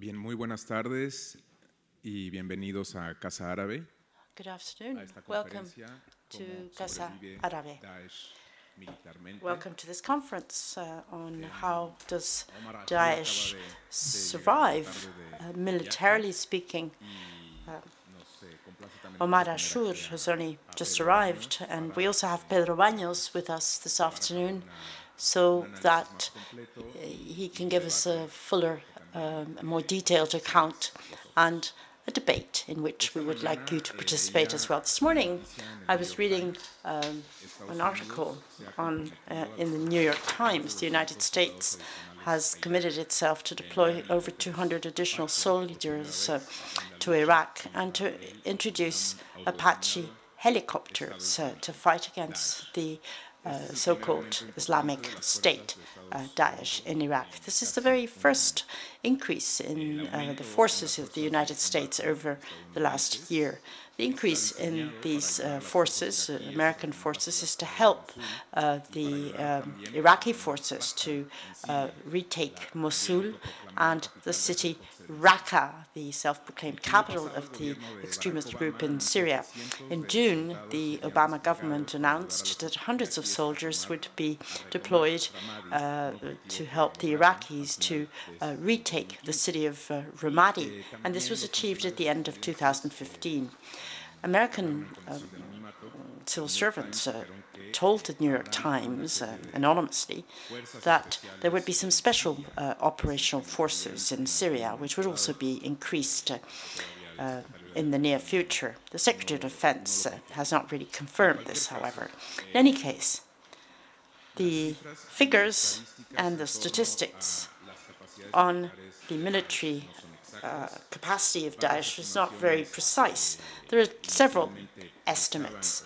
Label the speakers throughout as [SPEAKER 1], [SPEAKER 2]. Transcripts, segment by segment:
[SPEAKER 1] Bien, muy buenas tardes y bienvenidos a Casa Árabe.
[SPEAKER 2] Good
[SPEAKER 1] a
[SPEAKER 2] afternoon. Welcome to Casa Árabe. Welcome to this conference uh, on how does Daesh
[SPEAKER 1] acaba de- de llegar
[SPEAKER 2] survive, uh, militarily speaking.
[SPEAKER 1] viaje y nos, complace también
[SPEAKER 2] Omar
[SPEAKER 1] Ashour
[SPEAKER 2] has only just arrived, and we also have Pedro Baños with us this afternoon, so that uh, he can give us a fuller, um, a more detailed account and a debate in which we would like you to participate as well. This morning, I was reading um, an article on uh, in the New York Times. The United States has committed itself to deploy over 200 additional soldiers uh, to Iraq and to introduce Apache helicopters uh, to fight against the so-called Islamic State, uh, Daesh, in Iraq. This is the very first increase in uh, the forces of the United States over the last year. The increase in these uh, forces, uh, American forces, is to help uh, the um, Iraqi forces to uh, retake Mosul and the city Raqqa, the self-proclaimed capital of the extremist group in Syria. In June, the Obama government announced that hundreds of soldiers would be deployed uh, to help the Iraqis to uh, retake the city of uh, Ramadi, and this was achieved at the end of 2015. American um, civil servants uh, told the New York Times uh, anonymously that there would be some special uh, operational forces in Syria, which would also be increased uh, uh, in the near future. The Secretary of Defense uh, has not really confirmed this, however. In any case, the figures and the statistics on the military uh, capacity of Daesh is not very precise. There are several estimates.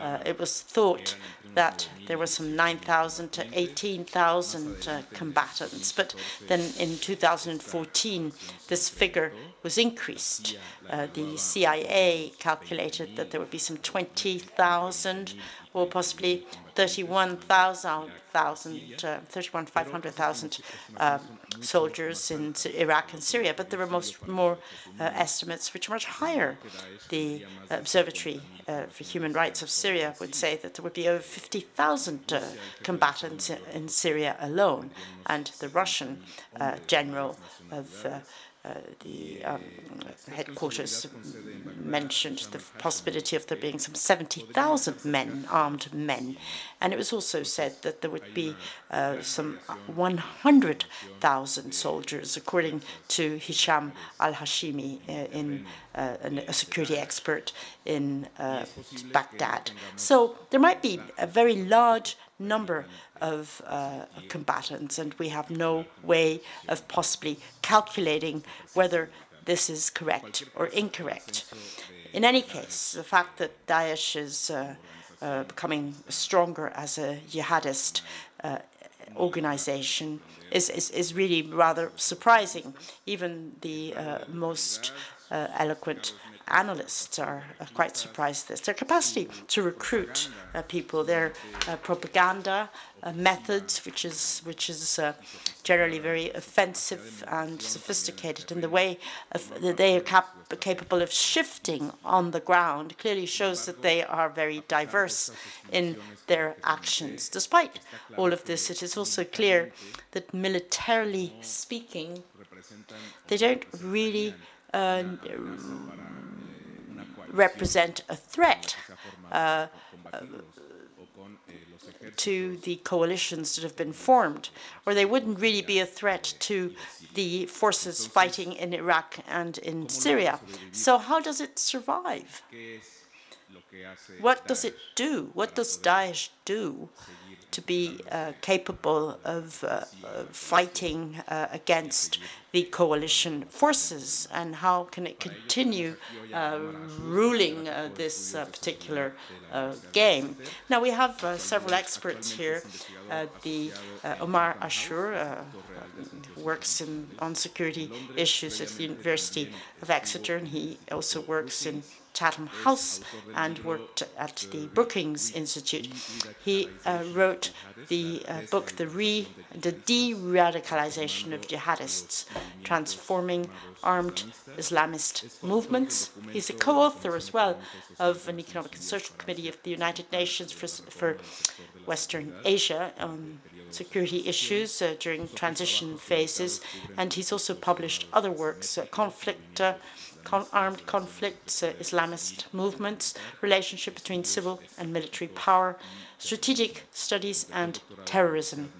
[SPEAKER 2] Uh, it was thought that there were some 9,000 to 18,000 uh, combatants, but then in 2014 this figure was increased. Uh, the CIA calculated that there would be some 20,000 or possibly 31,000, uh, 31,500,000 uh, soldiers in Iraq and Syria, but there are most more uh, estimates which are much higher. The Observatory uh, for Human Rights of Syria would say that there would be over 50,000 uh, combatants in, Syria alone, and the Russian uh, general of the um, headquarters mentioned the possibility of there being some 70,000 men, armed men. And it was also said that there would be uh, some 100,000 soldiers, according to Hisham al Hashimi, uh, in, uh, an- a security expert in uh, Baghdad. So there might be a very large number of uh, combatants, and we have no way of possibly calculating whether this is correct or incorrect. In any case, the fact that Daesh is uh, uh, becoming stronger as a jihadist uh, organization is, is, is really rather surprising. Even the uh, most uh, eloquent analysts are quite surprised at this. Their capacity to recruit uh, people, their uh, propaganda uh, methods, which is which is generally very offensive and sophisticated, and the way that they are cap- capable of shifting on the ground clearly shows that they are very diverse in their actions. Despite all of this, it is also clear that militarily speaking, they don't really uh, represent a threat uh, to the coalitions that have been formed, or they wouldn't really be a threat to the forces fighting in Iraq and in Syria. So how does it survive? What does it do? What does Daesh do to be uh, capable of uh, uh, fighting uh, against the coalition forces, and how can it continue uh, ruling uh, this uh, particular uh, game? Now we have uh, several experts here. Uh, the uh, Omar Ashour uh, works in, on security issues at the University of Exeter, and he also works in Chatham House and worked at the Brookings Institute. He uh, wrote the uh, book, The, Re the De-Radicalization of Jihadists, Transforming Armed Islamist Movements. He's a co-author as well of an Economic and Social Committee of the United Nations for, for Western Asia on security issues uh, during transition phases, and he's also published other works, uh, conflict, uh, con armed conflicts, uh, Islamist movements, relationship between civil and military power, strategic studies, and terrorism.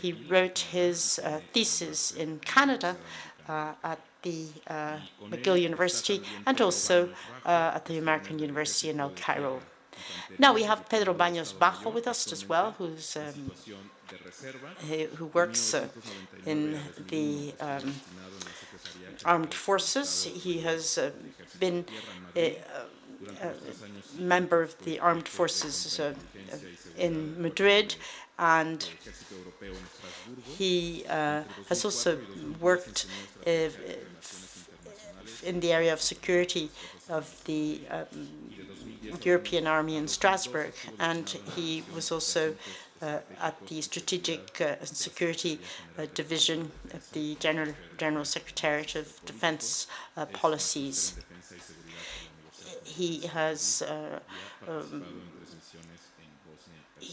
[SPEAKER 2] He wrote his uh, thesis in Canada uh, at the McGill University and also at the American University in El Cairo. Now we have Pedro Baños Bajo with us as well, who's um, who works uh, in the um, armed forces. He has uh, been a, a, member of the armed forces uh, in Madrid, and he uh, has also worked uh, in the area of security of the um, European Army in Strasbourg, and he was also uh, at the Strategic uh, Security uh, Division of the General General Secretariat of Defence uh, Policies. He has uh, um,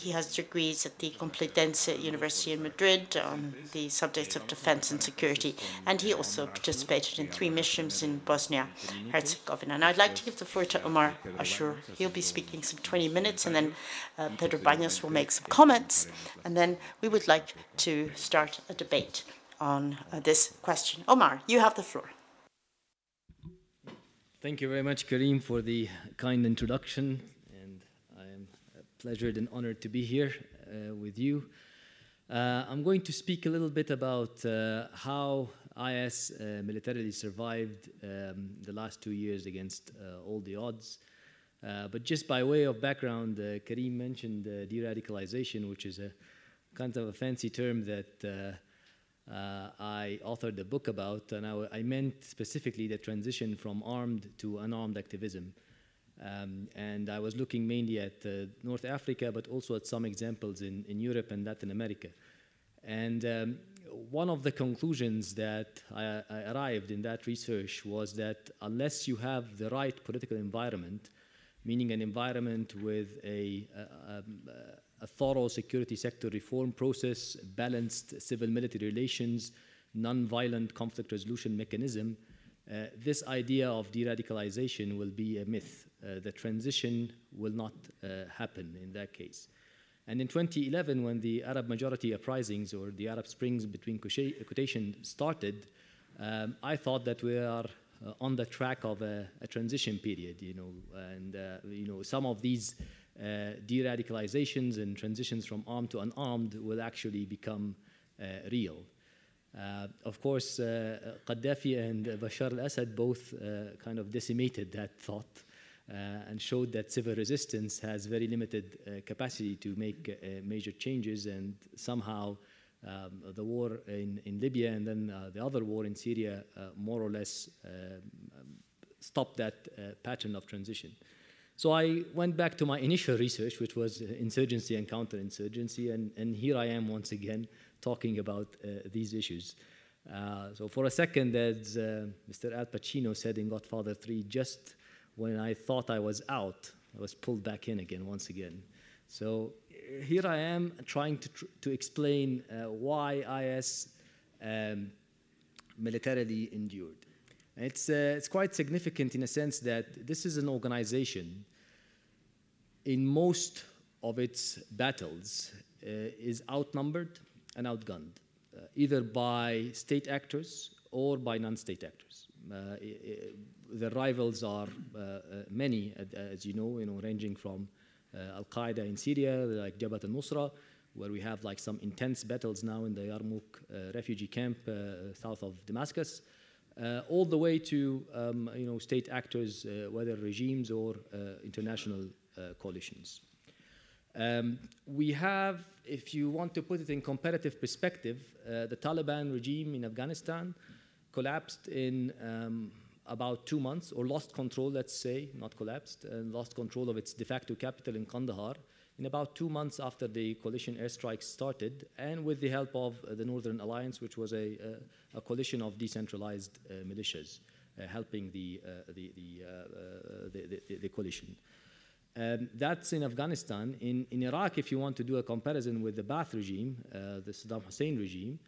[SPEAKER 2] he has degrees at the Complutense University in Madrid on the subjects of defense and security, and he also participated in three missions in Bosnia Herzegovina. And I'd like to give the floor to Omar Ashour. He'll be speaking some 20 minutes, and then uh, Pedro Baños will make some comments, and then we would like to start a debate on uh, this question. Omar, you have the floor.
[SPEAKER 3] Thank you very much, Karim, for the kind introduction pleasured and honored to be here uh, with you. Uh, I'm going to speak a little bit about uh, how IS uh, militarily survived um, the last two years against uh, all the odds. Uh, but just by way of background, Karim mentioned de-radicalization, which is a kind of a fancy term that I authored a book about, and I, I meant specifically the transition from armed to unarmed activism. Um, and I was looking mainly at uh, North Africa, but also at some examples in, in Europe and Latin America. And um, one of the conclusions that I, I, arrived in that research was that unless you have the right political environment, meaning an environment with a, a, a, a thorough security sector reform process, balanced civil military relations, non-violent conflict resolution mechanism, uh, this idea of de radicalization will be a myth. Uh, the transition will not uh, happen in that case. And in 2011, when the Arab majority uprisings or the Arab Springs between quotation started, um, I thought that we are uh, on the track of a, a, transition period, you know, and uh, you know some of these uh, de-radicalizations and transitions from armed to unarmed will actually become uh, real. of course, Gaddafi and Bashar al-Assad both kind of decimated that thought. Uh, and showed that civil resistance has very limited uh, capacity to make uh, major changes and somehow um, the war in, in Libya and then the other war in Syria more or less stopped that pattern of transition. So I went back to my initial research, which was insurgency and counterinsurgency, and, and here I am once again talking about uh, these issues. Uh, so for a second, as uh, Mr. Al Pacino said in Godfather 3, just when I thought I was out, I was pulled back in again once again. So here I am trying to, tr- to explain uh, why IS um, militarily endured. It's, uh, it's quite significant in a sense that this is an organization in most of its battles uh, is outnumbered and outgunned, uh, either by state actors or by non-state actors. Uh, the rivals are uh, uh, many, as you know, you know, ranging from Al Qaeda in Syria, like Jabhat al-Nusra, where we have like some intense battles now in the Yarmouk refugee camp south of Damascus. Uh, all the way to um, you know state actors, uh, whether regimes or uh, international coalitions. Um, we have, if you want to put it in comparative perspective, the Taliban regime in Afghanistan collapsed in um, about two months, or lost control, let's say, not collapsed, and lost control of its de facto capital in Kandahar in about two months after the coalition airstrikes started, and with the help of uh, the Northern Alliance, which was a, a, a coalition of decentralized uh, militias uh, helping the, the, the, the, the, coalition. Um, that's in Afghanistan. In, in Iraq, if you want to do a comparison with the Ba'ath regime, the Saddam Hussein regime,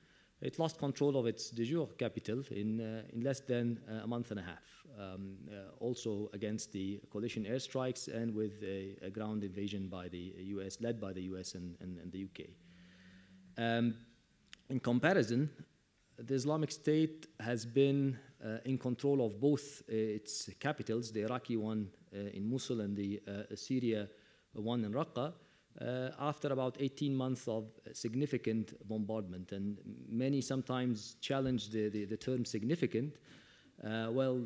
[SPEAKER 3] it lost control of its de jure capital in, uh, in less than a month and a half, um, uh, also against the coalition airstrikes and with a, a, ground invasion by the US, led by the US and, and, and the UK. Um, in comparison, the Islamic State has been uh, in control of both uh, its capitals, the Iraqi one uh, in Mosul and the uh, Syria one in Raqqa, uh, after about 18 months of significant bombardment. And many sometimes challenge the, the, the term significant. Uh, well,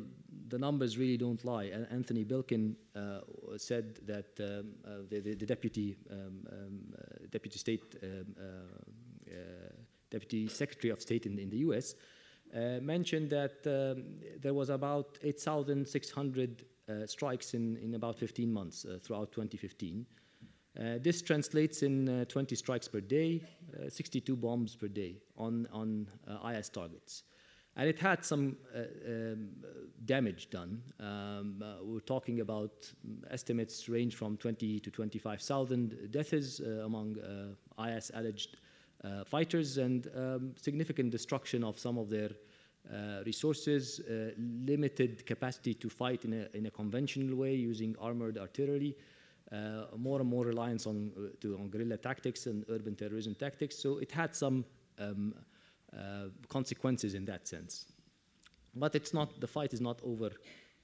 [SPEAKER 3] the numbers really don't lie. Antony Blinken uh, said that um, uh, the, the, deputy um, um, uh, deputy state um, uh, deputy secretary of state in, in the U.S. mentioned that um, there was about 8,600 strikes in, in about 15 months throughout 2015. Uh, this translates in uh, 20 strikes per day, uh, 62 bombs per day on, on IS targets. And it had some um, damage done. Um, we're talking about estimates range from 20 to 25,000 deaths among IS alleged uh, fighters and um, significant destruction of some of their uh, resources, uh, limited capacity to fight in a, in a, conventional way using armored artillery, more and more reliance on, uh, to, on guerrilla tactics and urban terrorism tactics. So it had some um, uh, consequences in that sense. But it's not, the fight is not over,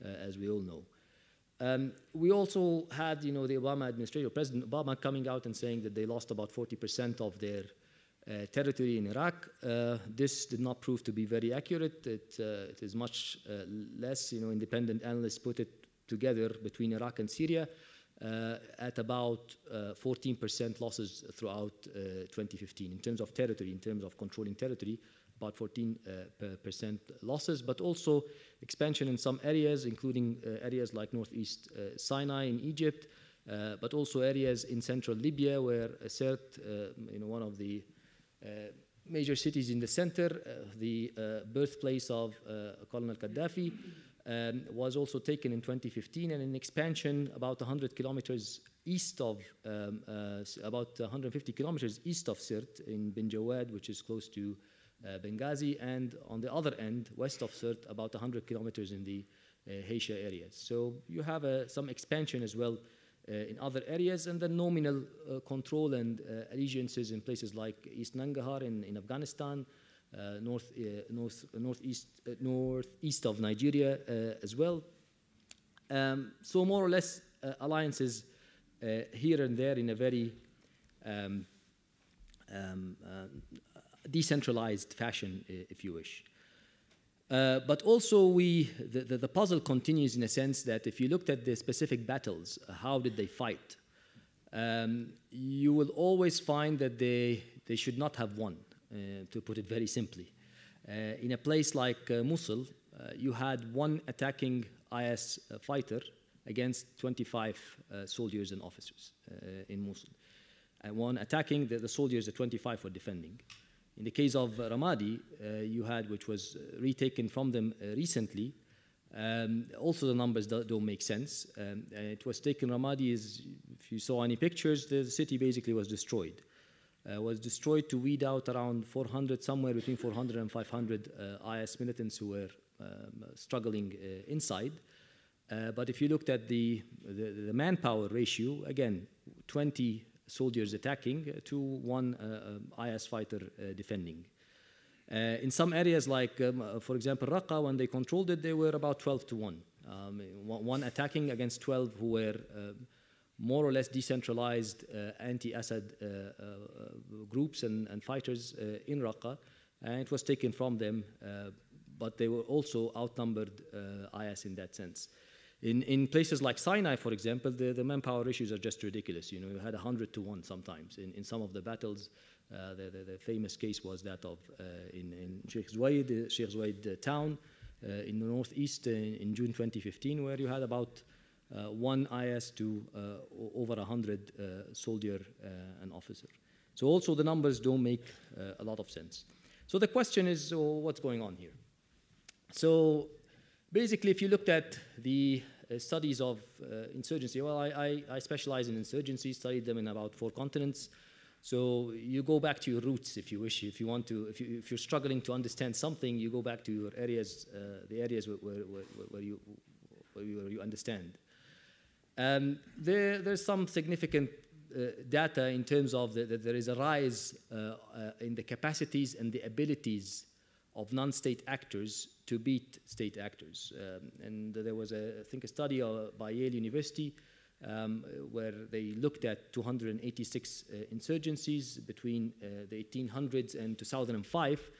[SPEAKER 3] as we all know. Um, we also had, you know, the Obama administration, President Obama coming out and saying that they lost about 40% of their uh, territory in Iraq. Uh, this did not prove to be very accurate. It, uh, it is much less. You know, independent analysts put it together between Iraq and Syria uh, at about 14% uh, losses throughout uh, 2015 in terms of territory, in terms of controlling territory, about 14% losses, but also expansion in some areas, including areas like northeast Sinai in Egypt, uh, but also areas in central Libya where Sirte, uh, you know, one of the uh, major cities in the center, the birthplace of Colonel Gaddafi, um, was also taken in 2015 and an expansion about 100 kilometers east of, um, uh, about 150 kilometers east of Sirte in Bin Jawad, which is close to uh, Benghazi, and on the other end, west of Sirte, about 100 kilometers in the uh, areas. So you have uh, some expansion as well uh, in other areas, and then nominal uh, control and allegiances in places like East Nangarhar in, in Afghanistan, north, uh, north, northeast, uh, northeast of Nigeria as well. Um, so more or less alliances here and there in a very um, um, decentralized fashion, if you wish. Uh, but also, we, the, the, the, puzzle continues in a sense that if you looked at the specific battles, uh, how did they fight? Um, you will always find that they, they should not have won. Uh, to put it very simply. Uh, in a place like uh, Mosul, you had one attacking IS fighter against 25 soldiers and officers in Mosul. And one attacking, the, the soldiers, the 25 were defending. In the case of Ramadi, uh, you had, which was retaken from them uh, recently, um, also the numbers don't, don't make sense. Um, it was taken, Ramadi is, if you saw any pictures, the city basically was destroyed uh, was destroyed to weed out around 400, somewhere between 400 and 500 uh, IS militants who were um, struggling uh, inside. Uh, but if you looked at the, the, the, manpower ratio, again, 20 soldiers attacking to one uh, um, IS fighter defending. in some areas, like, um, for example, Raqqa, when they controlled it, they were about 12 to 1. Um, one attacking against 12 who were more or less decentralized uh, anti-Assad uh, uh, groups and, and fighters in Raqqa, and it was taken from them, but they were also outnumbered IS in that sense. In, in places like Sinai, for example, the, the manpower issues are just ridiculous. You know, you had 100 to 1 sometimes. In, in some of the battles, uh, the, the, the, famous case was that of uh, in, in Sheikh Sheikh town, in the northeast in, in, June 2015, where you had about one IS to over 100 soldier and officer. So also the numbers don't make a lot of sense. So the question is, so what's going on here? So basically, if you looked at the uh, studies of uh, insurgency, well, I, I, I, specialize in insurgency, studied them in about four continents. So you go back to your roots if you wish. If you want to, if, you, if you're struggling to understand something, you go back to your areas, uh, the areas where, where, where, where, you, where you understand. Um, there, there's some significant uh, data in terms of that the, there is a rise uh, uh, in the capacities and the abilities of non-state actors to beat state actors. Um, and there was, a, I think, a study uh, by Yale University um, where they looked at 286 uh, insurgencies between uh, the 1800s and 2005,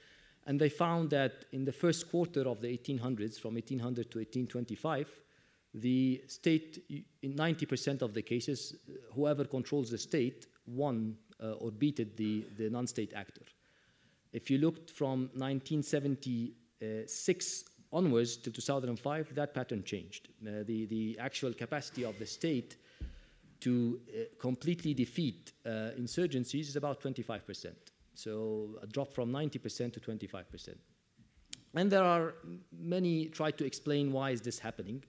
[SPEAKER 3] and they found that in the first quarter of the 1800s, from 1800 to 1825, the state, in 90% of the cases, whoever controls the state won uh, or beated the, the non-state actor. If you looked from 1976 onwards to 2005, that pattern changed. Uh, the, the actual capacity of the state to uh, completely defeat uh, insurgencies is about 25%. So a drop from 90% to 25%. And there are many try to explain why is this happening.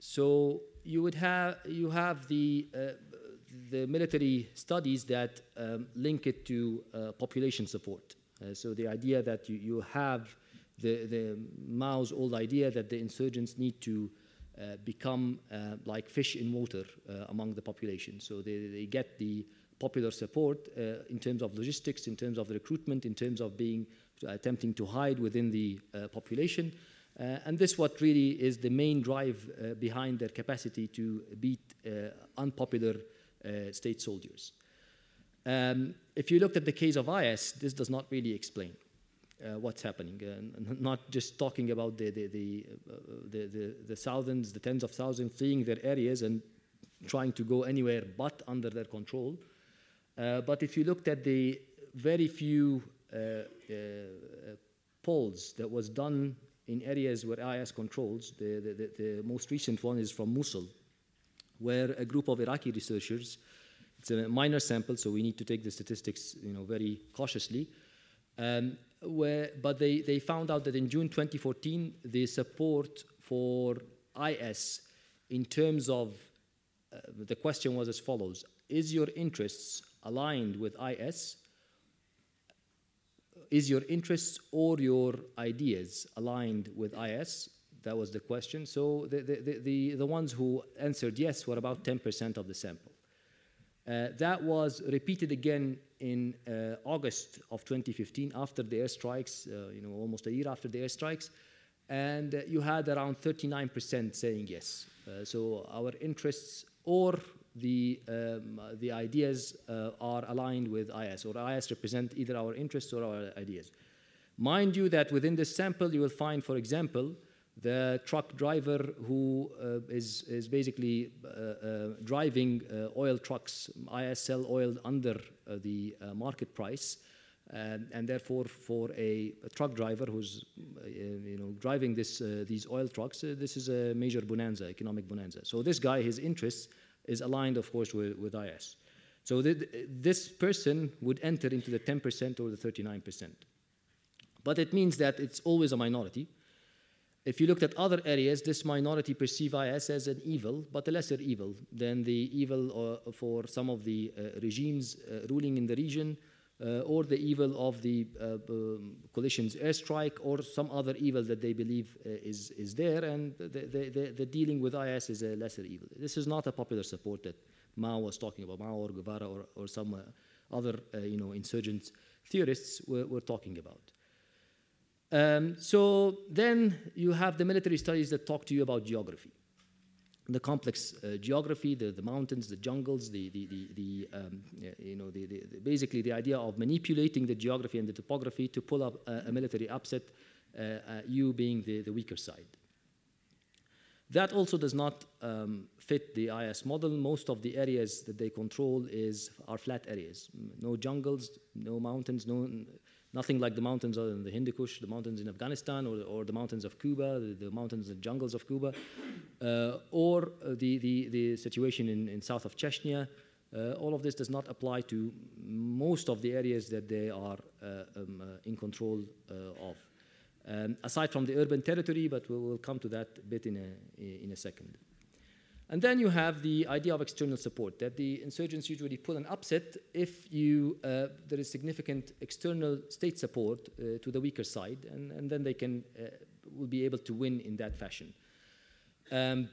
[SPEAKER 3] So you would have you have the uh, the military studies that um, link it to uh, population support. Uh, so the idea that you, you have the, the Mao's old idea that the insurgents need to uh, become uh, like fish in water uh, among the population. So they, they get the popular support in terms of logistics, in terms of recruitment, in terms of being attempting to hide within the population. And this what really is the main drive behind their capacity to beat unpopular state soldiers. Um, if you looked at the case of IS, this does not really explain uh, what's happening. Uh, not just talking about the, the, the, uh, the, the, the, thousands, the tens of thousands fleeing their areas and trying to go anywhere but under their control. Uh, but if you looked at the very few uh, uh, polls that was done in areas where IS controls, the, the, the most recent one is from Mosul, where a group of Iraqi researchers it's a minor sample, so we need to take the statistics you know, very cautiously. Um, where, but they, they found out that in June 2014, the support for IS in terms of uh, the question was as follows Is your interests aligned with IS? Is your interests or your ideas aligned with IS? That was the question. So the, the, the, the ones who answered yes were about 10% of the sample. Uh, that was repeated again in uh, August of 2015 after the airstrikes, uh, you know, almost a year after the airstrikes. And uh, you had around 39% saying yes. Uh, so our interests or the, um, the ideas uh, are aligned with IS, or IS represent either our interests or our ideas. Mind you that within this sample, you will find, for example, the truck driver who uh, is is, basically uh, uh, driving uh, oil trucks, ISL oil under uh, the uh, market price, and, and, therefore for a, a truck driver who's you know driving this these oil trucks, this is a major bonanza, economic bonanza. So this guy, his interests is aligned, of course, with, with IS. So th this person would enter into the 10% or the 39%. But it means that it's always a minority if you looked at other areas, this minority perceive IS as an evil, but a lesser evil than the evil uh, for some of the uh, regimes uh, ruling in the region, uh, or the evil of the uh, um, coalition's airstrike, or some other evil that they believe uh, is, is there, and the, the, the, dealing with IS is a lesser evil. This is not a popular support that Mao was talking about, Mao or Guevara or, or some other you know, insurgent theorists were, were talking about. Um, so then you have the military studies that talk to you about geography. The complex uh, geography, the, the mountains, the jungles, the, the, the, the um, you know, the, the, basically the idea of manipulating the geography and the topography to pull up a, a military upset, uh, uh, you being the, the weaker side. That also does not um, fit the IS model. Most of the areas that they control is, are flat areas. No jungles, no mountains, no, nothing like the mountains in the Hindu Kush, the mountains in Afghanistan, or, or the mountains of Cuba, the, the mountains and jungles of Cuba, uh, or the, the, the situation in, in south of Chechnya. Uh, all of this does not apply to most of the areas that they are uh, um, uh, in control of. Um, aside from the urban territory, but we will come to that bit in a, in a second. And then you have the idea of external support, that the insurgents usually pull an upset if you, uh, there is significant external state support uh, to the weaker side, and, and then they can, uh, will be able to win in that fashion. Um,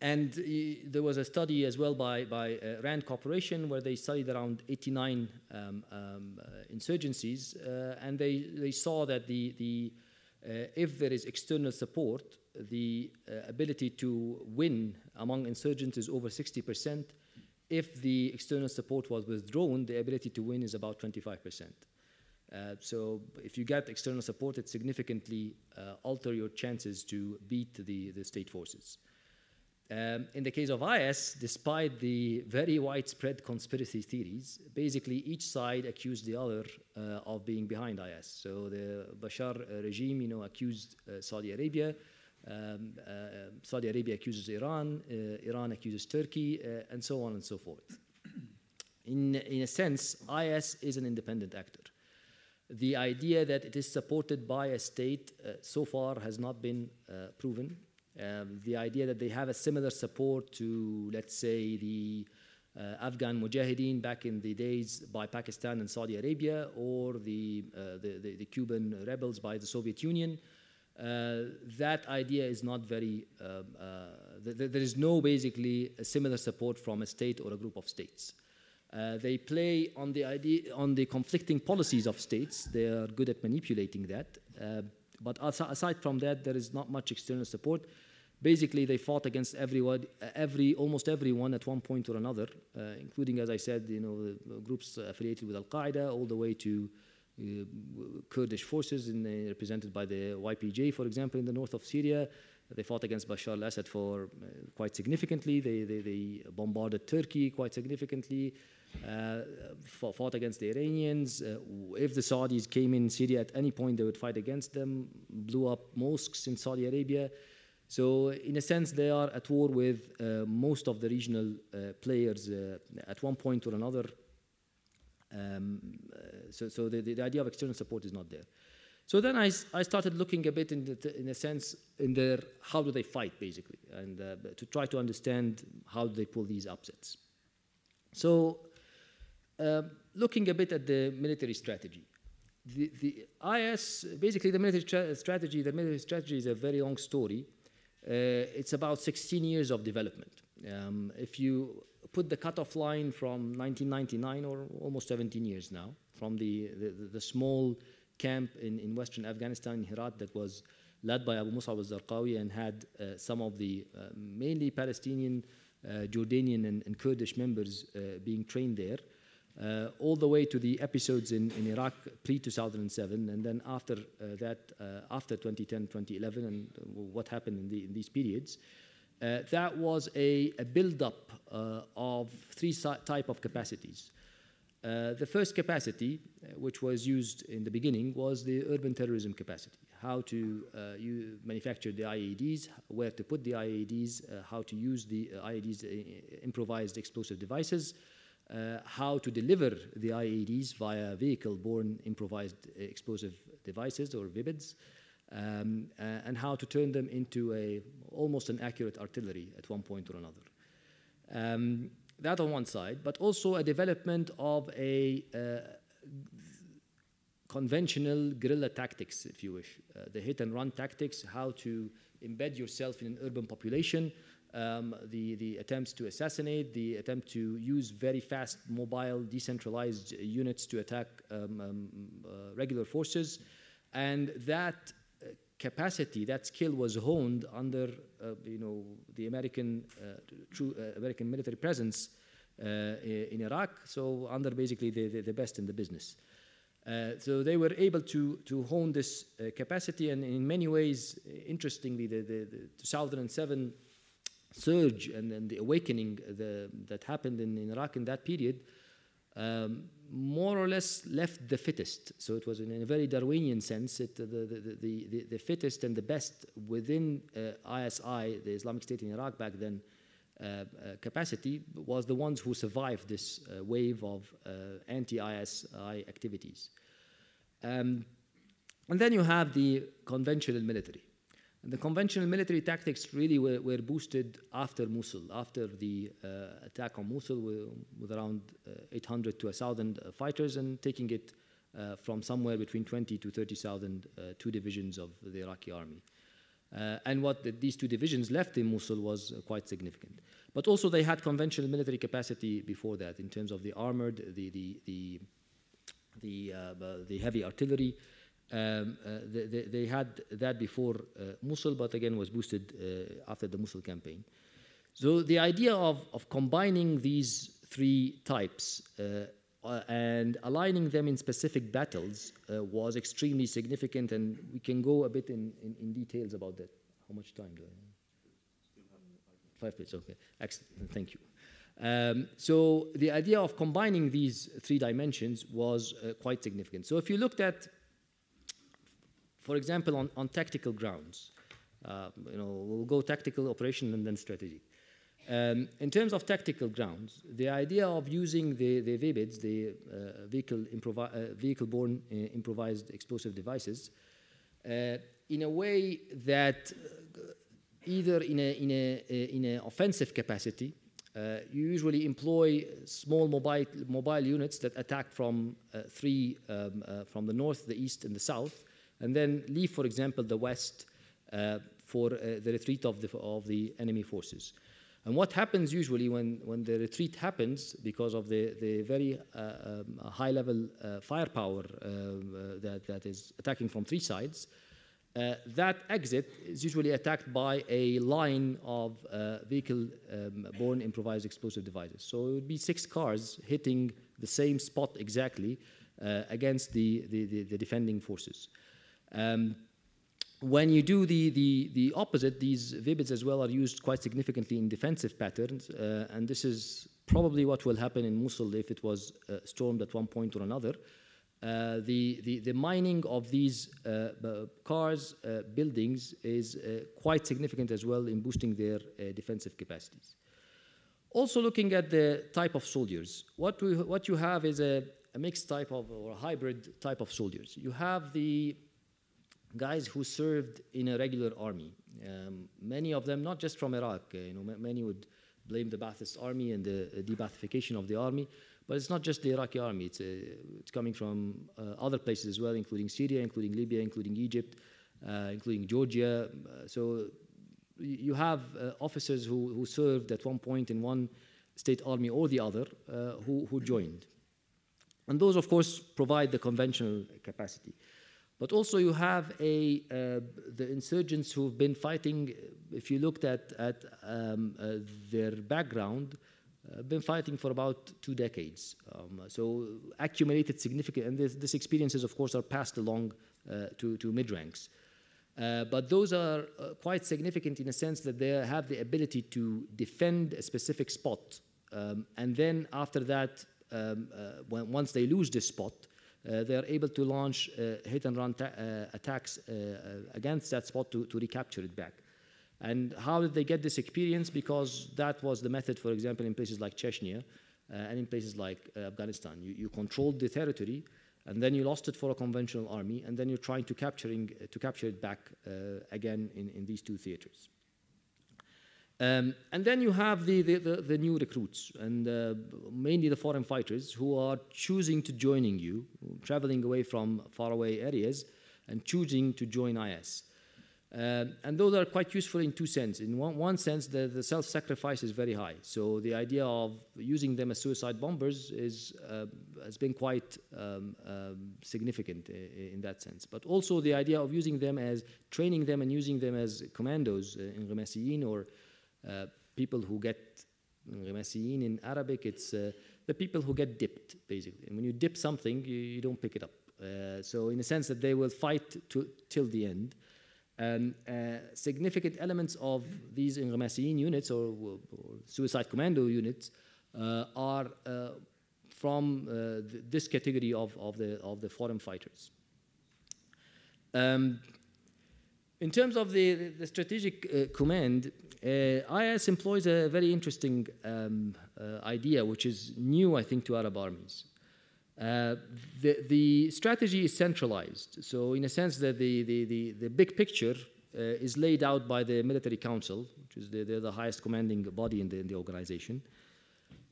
[SPEAKER 3] and uh, there was a study as well by, by uh, RAND Corporation where they studied around 89 um, um, uh, insurgencies, and they, they saw that the, the, if there is external support, the ability to win among insurgents is over 60%. If the external support was withdrawn, the ability to win is about 25%. Uh, so if you get external support, it significantly uh, alter your chances to beat the, the state forces. Um, in the case of IS, despite the very widespread conspiracy theories, basically each side accused the other uh, of being behind IS. So the Bashar regime, you know, accused uh, Saudi Arabia. Um, uh, Saudi Arabia accuses Iran. Uh, Iran accuses Turkey, uh, and so on and so forth. In, in a sense, IS is an independent actor. The idea that it is supported by a state uh, so far has not been proven. Um, the idea that they have a similar support to, let's say, the uh, Afghan Mujahideen back in the days by Pakistan and Saudi Arabia, or the, uh, the, the, the, Cuban rebels by the Soviet Union. Uh, that idea is not very, um, uh, th th there is no basically similar support from a state or a group of states. Uh, they play on the idea, on the conflicting policies of states. They are good at manipulating that. But aside from that, there is not much external support basically they fought against everyone, every almost everyone at one point or another, uh, including, as I said, you know, the groups affiliated with Al Qaeda, all the way to Kurdish forces in, uh, represented by the YPJ, for example, in the north of Syria. They fought against Bashar al-Assad for uh, quite significantly. They, they, they, bombarded Turkey quite significantly. Uh, fought against the Iranians. Uh, if the Saudis came in Syria at any point, they would fight against them. Blew up mosques in Saudi Arabia. So, in a sense, they are at war with uh, most of the regional uh, players uh, at one point or another. Um, uh, so, so the, the, idea of external support is not there. So then I, I started looking a bit in, the, in a sense in their how do they fight basically, and uh, to try to understand how do they pull these upsets. So, uh, looking a bit at the military strategy. The, the IS, basically the military strategy, the military strategy is a very long story. Uh, it's about 16 years of development. Um, if you put the cutoff line from 1999 or almost 17 years now, from the, the, the small camp in, in western Afghanistan, in Herat, that was led by Abu Mus'ab al-Zarqawi and had uh, some of the uh, mainly Palestinian, uh, Jordanian, and, and, Kurdish members uh, being trained there uh, all the way to the episodes in, in Iraq pre 2007, and then after uh, that, after 2010, 2011, and what happened in, the, in these periods. That was a, a build-up of three type of capacities. Uh, the first capacity, which was used in the beginning, was the urban terrorism capacity. How to manufacture the IEDs, where to put the IEDs, how to use the IEDs, improvised explosive devices, uh, how to deliver the IEDs via vehicle-borne improvised explosive devices or VIBIDs, um, uh, and how to turn them into a almost an accurate artillery at one point or another. Um, that on one side, but also a development of a uh, conventional guerrilla tactics, if you wish, uh, the hit and run tactics, how to embed yourself in an urban population, um, the, the attempts to assassinate, the attempt to use very fast, mobile, decentralized units to attack um, um, uh, regular forces. And that capacity, that skill was honed under, uh, you know, the American, uh, true uh, American military presence uh, in Iraq, so under basically the, the, the best in the business. so they were able to, to hone this capacity, and in many ways, interestingly, the, the, the 2007 surge and, and the awakening the, that happened in, in, Iraq in that period um, more or less left the fittest. So it was in a very Darwinian sense, it, the, the, the, the, fittest and the best within uh, ISI, the Islamic State in Iraq back then, uh, uh, capacity was the ones who survived this uh, wave of uh, anti-ISI activities. Um, and then you have the conventional military. The conventional military tactics really were, were boosted after Mosul, after the uh, attack on Mosul with, around uh, 800 to 1,000 uh, fighters and taking it uh, from somewhere between 20 to 30,000 uh, two divisions of the Iraqi army. Uh, and what the, these two divisions left in Mosul was quite significant. But also they had conventional military capacity before that in terms of the armored, the, the, the, the, the heavy artillery, um, uh, they, they, had that before uh, Mosul, but again was boosted uh, after the Mosul campaign. So the idea of, of combining these three types and aligning them in specific battles was extremely significant, and we can go a bit in, in, in details about that. How much time do I have? Five minutes, okay. Excellent, thank you. Um, so the idea of combining these three dimensions was uh, quite significant. So if you looked at for example, on, on tactical grounds. Uh, you know, we'll go tactical, operation, and then strategy. Um, in terms of tactical grounds, the idea of using the, the VBIDs, the uh, vehicle improvi- uh, vehicle-borne uh, improvised explosive devices, uh, in a way that uh, either in a in a in an offensive capacity, you usually employ small mobile mobile units that attack from three um, from the north, the east, and the south, and then leave, for example, the west uh, for uh, the retreat of the, of the enemy forces. And what happens usually when, when the retreat happens, because of the, the very uh, um, high level uh, firepower uh, uh, that, that is attacking from three sides, that exit is usually attacked by a line of vehicle um, borne improvised explosive devices. So it would be six cars hitting the same spot exactly against the, the, the, the defending forces. Um, when you do the, the, the opposite, these VBIDs as well are used quite significantly in defensive patterns, uh, and this is probably what will happen in Mosul if it was uh, stormed at one point or another. Uh, the, the, the, mining of these uh, cars, uh, buildings, is uh, quite significant as well in boosting their defensive capacities. Also, looking at the type of soldiers, what, we, what you have is a, a mixed type of or a hybrid type of soldiers. You have the guys who served in a regular army. Um, many of them, not just from Iraq, uh, you know, many would blame the Ba'athist army and the uh, de-Ba'athification of the army, but it's not just the Iraqi army. It's, uh, it's coming from uh, other places as well, including Syria, including Libya, including Egypt, uh, including Georgia. Uh, so you have officers who, who served at one point in one state army or the other who, who joined. And those, of course, provide the conventional capacity. But also you have a, uh, the insurgents who've been fighting, if you looked at, at um, uh, their background, uh, been fighting for about two decades. Um, so accumulated significant, and this, this, experiences, of course, are passed along uh, to, to mid-ranks. Uh, but those are uh, quite significant in a sense that they have the ability to defend a specific spot. Um, and then after that, um, when, once they lose this spot, uh, they are able to launch uh, hit and run uh, attacks against that spot to, to recapture it back. And how did they get this experience? Because that was the method, for example, in places like Chechnya uh, and in places like uh, Afghanistan. You, you, controlled the territory, and then you lost it for a conventional army, and then you're trying to, capturing, to capture it back uh, again in, in these two theaters. Um, and then you have the, the, the, the new recruits, and uh, mainly the foreign fighters who are choosing to joining you, traveling away from faraway areas, and choosing to join IS. Uh, and those are quite useful in two senses. In one, one sense, the, the self-sacrifice is very high. So the idea of using them as suicide bombers is, uh, has been quite um, um, significant in, in that sense. But also the idea of using them as, training them and using them as commandos uh, in Ghamassiyin or uh, people who get in Arabic, it's uh, the people who get dipped, basically. And when you dip something, you, you don't pick it up. Uh, so in a sense that they will fight to, till the end. And uh, significant elements of these Ghamassiyin units or, or, suicide commando units uh, are from th this category of, of, the, of the foreign fighters. Um, in terms of the, the strategic uh, command, uh, IS employs a very interesting um, uh, idea, which is new, I think, to Arab armies. Uh, the, the strategy is centralized. So, in a sense, that the, the, the, the big picture uh, is laid out by the military council, which is the, the, highest commanding body in the, in the organization.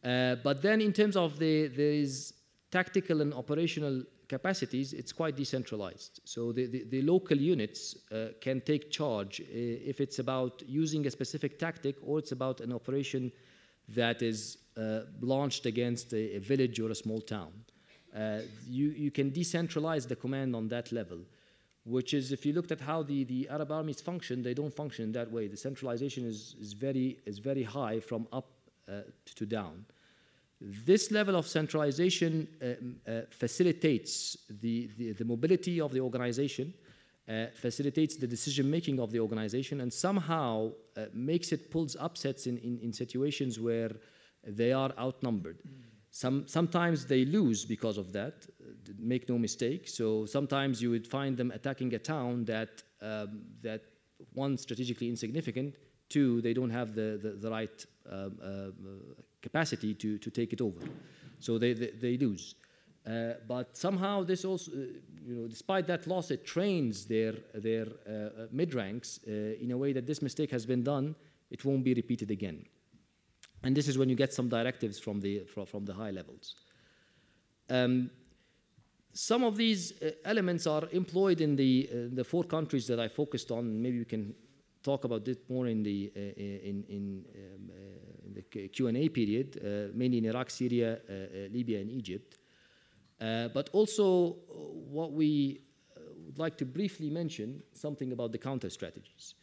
[SPEAKER 3] Uh, but then, in terms of the there is tactical and operational capacities, it's quite decentralized. So the, the, the local units uh, can take charge uh, if it's about using a specific tactic or it's about an operation that is uh, launched against a, a, village or a small town. Uh, you, you can decentralize the command on that level, which is, if you looked at how the, the Arab armies function, they don't function that way. The centralization is, is, very, is very high from up uh, to down. This level of centralization uh, uh, facilitates the, the, the, mobility of the organization, uh, facilitates the decision making of the organization, and somehow uh, makes it pulls upsets in, in, in, situations where they are outnumbered. Mm. Some, sometimes they lose because of that, make no mistake. So sometimes you would find them attacking a town that, um, that one, strategically insignificant, two, they don't have the, the, the right um, uh, capacity to, to take it over. So they, they, they lose. Uh, but somehow this also, uh, you know, despite that loss, it trains their, their uh, uh mid ranks uh, in a way that this mistake has been done, it won't be repeated again. And this is when you get some directives from the, from, from the high levels. Um, some of these uh, elements are employed in the, the four countries that I focused on. Maybe we can talk about it more in the, in, in um, the Q&A period, uh, mainly in Iraq, Syria, uh, uh, Libya, and Egypt. but also, what we would like to briefly mention something about the counter strategies.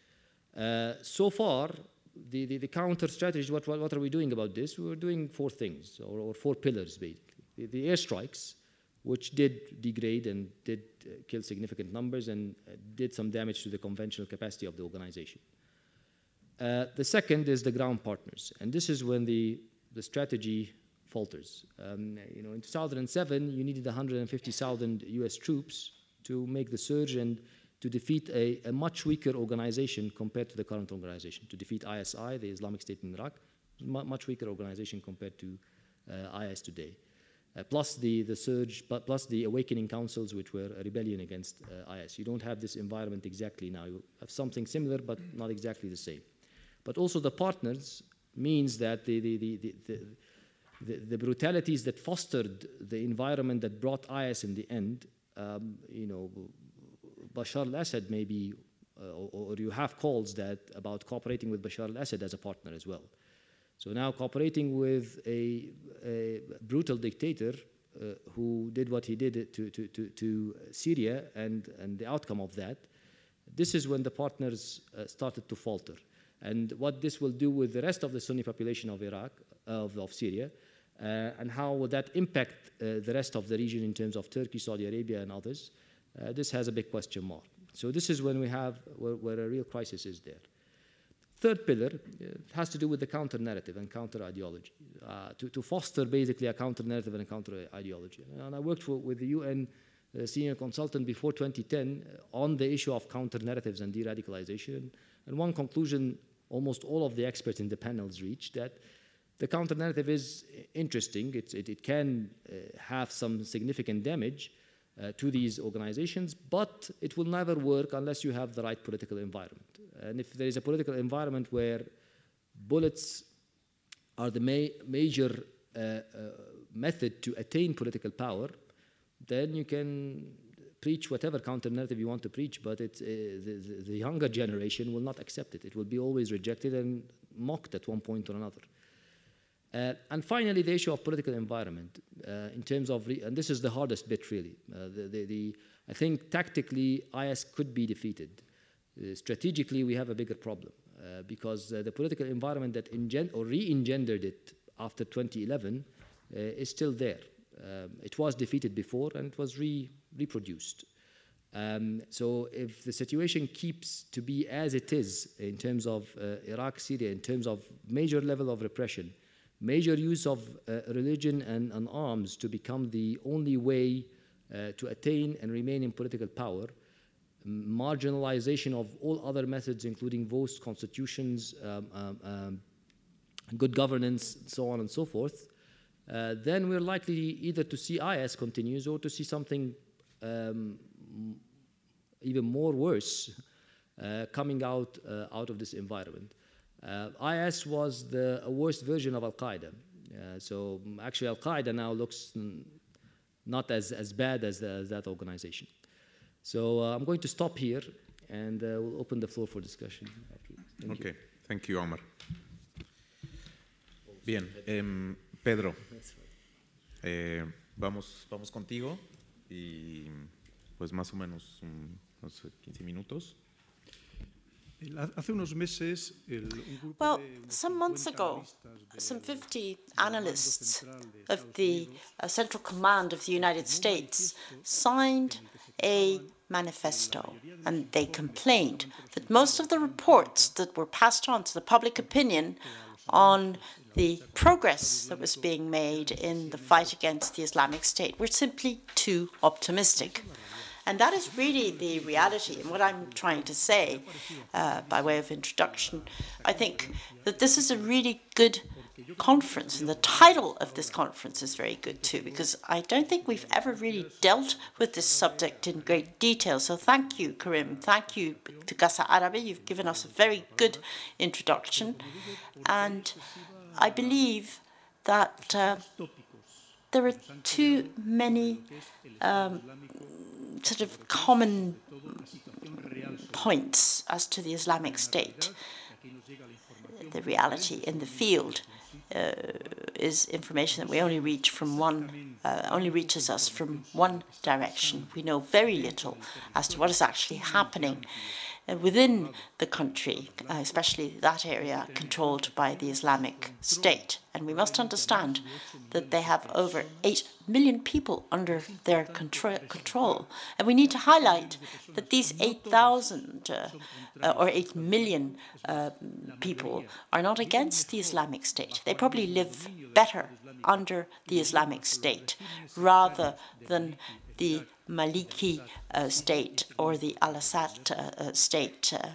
[SPEAKER 3] so far, the, the, the, counter strategy, what, what, are we doing about this? We're doing four things, or, or four pillars, basically. The, the, airstrikes, which did degrade and did uh, kill significant numbers and uh, did some damage to the conventional capacity of the organization. Uh, the second is the ground partners, and this is when the, the strategy falters. Um, you know, in 2007, you needed 150,000 U.S. troops to make the surge and to defeat a, a, much weaker organization compared to the current organization. To defeat ISI, the Islamic State in Iraq, much weaker organization compared to uh, IS today. Uh, plus the, the surge, plus the awakening councils, which were a rebellion against uh, IS. You don't have this environment exactly now. You have something similar, but not exactly the same. But also the partners means that the, the, the, the, the brutalities that fostered the environment that brought IS in the end, um, you know, Bashar al-Assad maybe, uh, or, or, you have calls that about cooperating with Bashar al-Assad as a partner as well. So now cooperating with a, a brutal dictator uh, who did what he did to, to, to, to, Syria and, and the outcome of that, this is when the partners uh, started to falter and what this will do with the rest of the Sunni population of Iraq, of, of Syria, uh, and how will that impact uh, the rest of the region in terms of Turkey, Saudi Arabia, and others. Uh, this has a big question mark. So this is when we have where, where a real crisis is there. Third pillar uh, has to do with the counter narrative and counter ideology, uh, to, to, foster basically a counter narrative and a counter ideology. And I worked for, with the UN uh, senior consultant before 2010 on the issue of counter narratives and de radicalization. And one conclusion almost all of the experts in the panels reach that the counter narrative is interesting. It, it, it can uh, have some significant damage uh, to these organizations, but it will never work unless you have the right political environment. And if there is a political environment where bullets are the ma major uh, uh method to attain political power, then you can preach whatever counter narrative you want to preach, but it's, uh, the, the, younger generation will not accept it. It will be always rejected and mocked at one point or another. Uh, and finally, the issue of political environment, uh, in terms of, and this is the hardest bit really. Uh, the, the, the, I think tactically, IS could be defeated. Uh, strategically, we have a bigger problem uh, because the political environment that ingen- or re-engendered it after 2011 is still there. Um, it was defeated before and it was re reproduced. Um, so if the situation keeps to be as it is in terms of uh, Iraq, Syria, in terms of major level of repression, major use of uh, religion and, and, arms to become the only way uh, to attain and remain in political power, marginalization of all other methods, including votes, constitutions, um, um, um, good governance, so on and so forth, uh, then we're likely either to see IS continues or to see something um, even more worse uh, coming out uh, out of this environment. Uh, IS was the worst version of Al Qaeda. Uh, so actually, Al Qaeda now looks not as, as bad as, the, as that organization. So uh, I'm going to stop here and we'll open the floor for discussion.
[SPEAKER 1] Thank okay, you. thank you, Omar. Bien, um, Pedro, eh, vamos, vamos contigo y pues más o menos un, no sé, 15 minutos.
[SPEAKER 2] Well, some months ago, some 50 analysts of the uh, Central Command of the United States signed a manifesto, and they complained that most of the reports that were passed on to the public opinion on the progress that was being made in the fight against the Islamic State were simply too optimistic. And that is really the reality. And what I'm trying to say, uh, by way of introduction, I think that this is a really good conference. And the title of this conference is very good too, because I don't think we've ever really dealt with this subject in great detail. So thank you, Karim. Thank you to Casa Árabe. You've given us a very good introduction. And I believe that uh, there are too many um, sort of common points as to the Islamic State. The reality in the field uh, is information that we only reach from one, uh, only reaches us from one direction. We know very little as to what is actually happening within the country, uh, especially that area controlled by the Islamic State. And we must understand that they have over 8 million people under their control. And we need to highlight that these 8,000 uh, uh, or 8 million uh, people are not against the Islamic State. They probably live better under the Islamic State rather than the Maliki uh, state or the Al Assad uh, uh, state uh,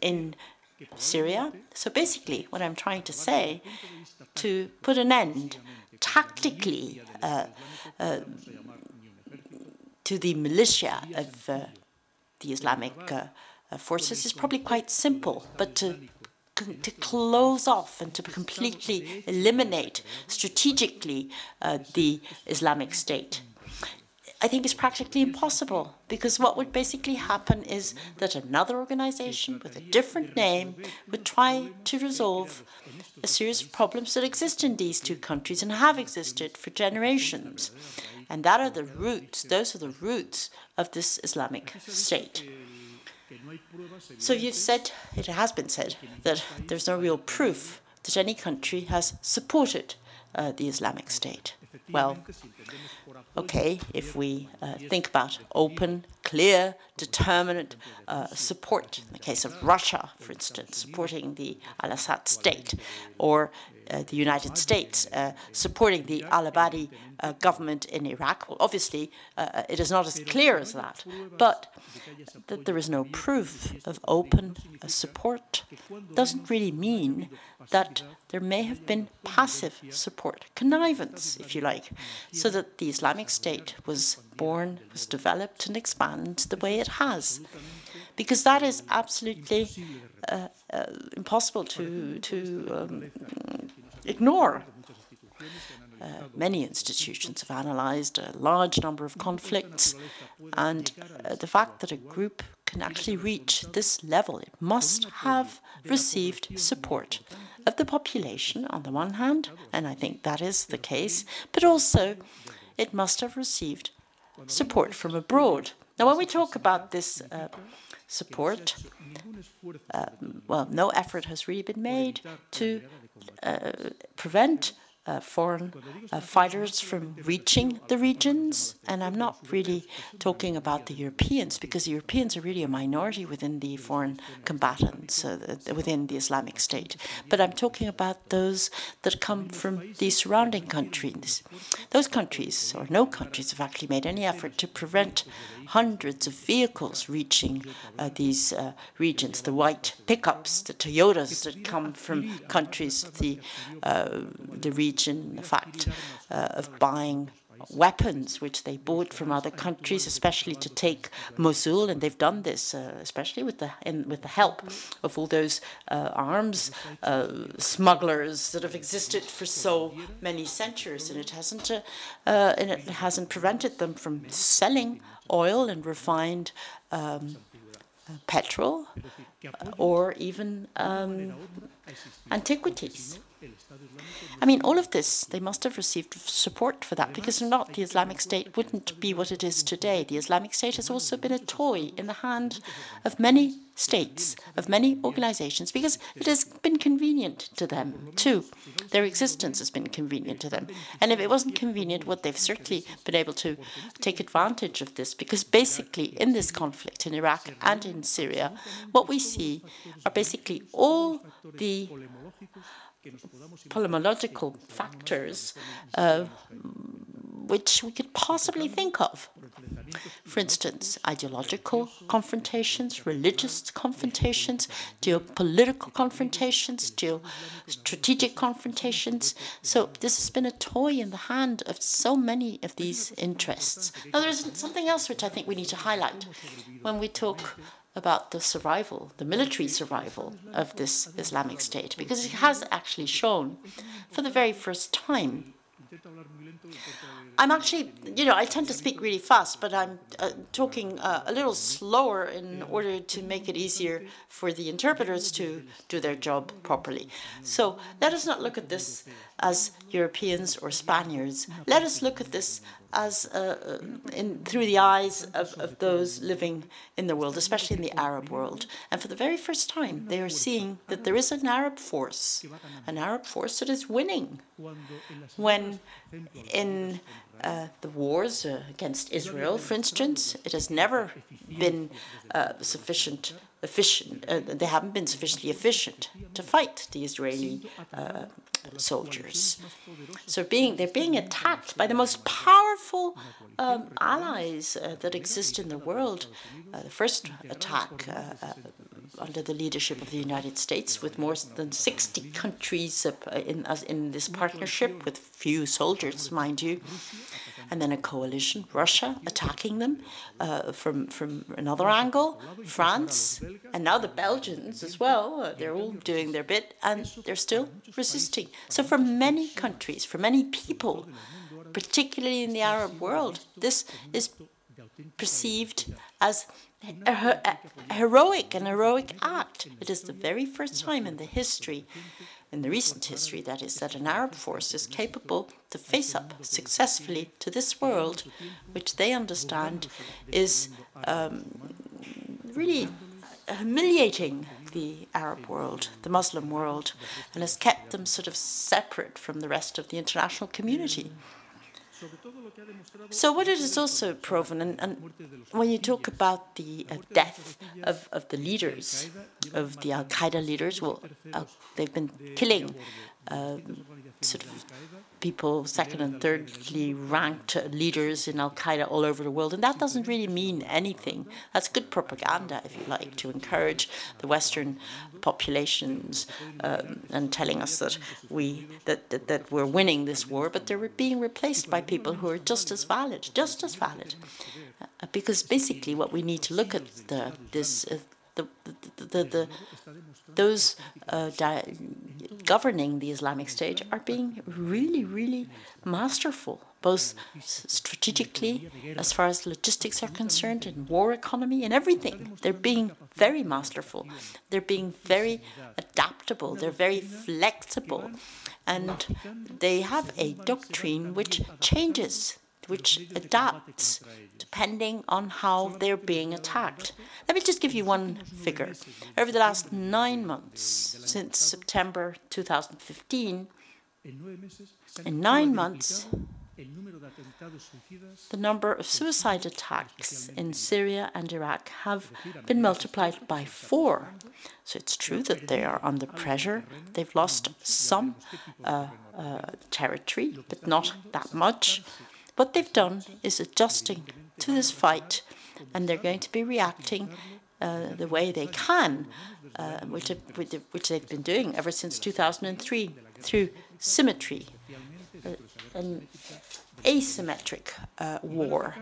[SPEAKER 2] in Syria. So basically, what I'm trying to say, to put an end tactically uh, to the militia of the Islamic forces is probably quite simple, but to to close off and to completely eliminate strategically uh, the Islamic State. I think is practically impossible because what would basically happen is that another organization with a different name would try to resolve a series of problems that exist in these two countries and have existed for generations. And that are the roots, those are the roots of this Islamic State. So you've said, it has been said, that there's no real proof that any country has supported uh, the Islamic State. Well, okay, if we uh, think about open, clear, determined uh, support, in the case of Russia, for instance, supporting the al-Assad state, or the United States uh, supporting the al-Abadi uh, government in Iraq. Well, obviously, uh, it is not as clear as that, but that there is no proof of open uh, support doesn't really mean that there may have been passive support, connivance, if you like, so that the Islamic State was born, was developed, and expanded the way it has because that is absolutely uh, uh, impossible to to um, ignore. Uh, many institutions have analyzed a large number of conflicts, and uh, the fact that a group can actually reach this level, it must have received support of the population on the one hand, and I think that is the case, but also it must have received support from abroad. Now, when we talk about this uh, support, uh, well, no effort has really been made to prevent uh, foreign uh, fighters from reaching the regions. And I'm not really talking about the Europeans, because the Europeans are really a minority within the foreign combatants uh, within the Islamic State. But I'm talking about those that come from the surrounding countries. Those countries, or no countries, have actually made any effort to prevent hundreds of vehicles reaching uh, these uh, regions, the white pickups, the Toyotas that come from countries, of the, uh, the region, the fact uh, of buying weapons which they bought from other countries, especially to take Mosul, and they've done this, uh, especially with the in, with the help of all those uh, arms uh, smugglers that have existed for so many centuries, and it hasn't uh, uh, and it hasn't prevented them from selling oil and refined um, uh, petrol, or even um, antiquities. I mean, all of this, they must have received support for that, because not, the Islamic State wouldn't be what it is today. The Islamic State has also been a toy in the hand of many states, of many organizations, because it has been convenient to them, too. Their existence has been convenient to them. And if it wasn't convenient, would they've certainly been able to take advantage of this, because basically in this conflict in Iraq and in Syria, what we see are basically all the polemological factors uh, which we could possibly think of. For instance, ideological confrontations, religious confrontations, geopolitical confrontations, geostrategic confrontations. So this has been a toy in the hand of so many of these interests. Now, there's something else which I think we need to highlight when we talk about the survival, the military survival of this Islamic State, because it has actually shown for the very first time. I'm actually, you know, I tend to speak really fast, but I'm uh, talking uh, a little slower in order to make it easier for the interpreters to do their job properly. So let us not look at this as Europeans or Spaniards. Let us look at this as uh, uh, in, through the eyes of, of those living in the world, especially in the Arab world. And for the very first time, they are seeing that there is an Arab force, an Arab force that is winning. When in uh, the wars uh, against Israel, for instance, it has never been uh, sufficient efficient. Uh, they haven't been sufficiently efficient to fight the Israeli uh, soldiers. So being they're being attacked by the most powerful um, allies uh, that exist in the world. The first attack under the leadership of the United States, with more than 60 countries in in this partnership, with few soldiers, mind you and then a coalition, Russia attacking them uh, from from another angle, France, and now the Belgians as well. Uh, they're all doing their bit, and they're still resisting. So for many countries, for many people, particularly in the Arab world, this is perceived as a, heroic, an heroic act. It is the very first time in the history in the recent history, that is, that an Arab force is capable to face up successfully to this world, which they understand is um, really humiliating the Arab world, the Muslim world, and has kept them sort of separate from the rest of the international community. So what it has also proven, and, and when you talk about the uh, death of, of the leaders, of the Al-Qaeda leaders, well, uh, they've been killing uh, sort of people, second and thirdly ranked leaders in Al Qaeda all over the world. And that doesn't really mean anything. That's good propaganda, if you like, to encourage the Western populations um, and telling us that we that, that, that we're winning this war, but they're being replaced by people who are just as valid, just as valid. Uh, because basically, what we need to look at the, this uh, the, the, the, the, those uh, governing the Islamic State are being really, really masterful, both strategically, as far as logistics are concerned, in war economy, and everything. They're being very masterful. They're being very adaptable. They're very flexible. And they have a doctrine which changes which adapts depending on how they're being attacked. Let me just give you one figure. Over the last nine months, since September 2015, In nine months, the number of suicide attacks in Syria and Iraq have been multiplied by four. So it's true that they are under pressure. They've lost some uh, uh, territory, but not that much. What they've done is adjusting to this fight, and they're going to be reacting uh, the way they can, uh, which, which they've been doing ever since 2003 through symmetry, uh, an asymmetric uh, war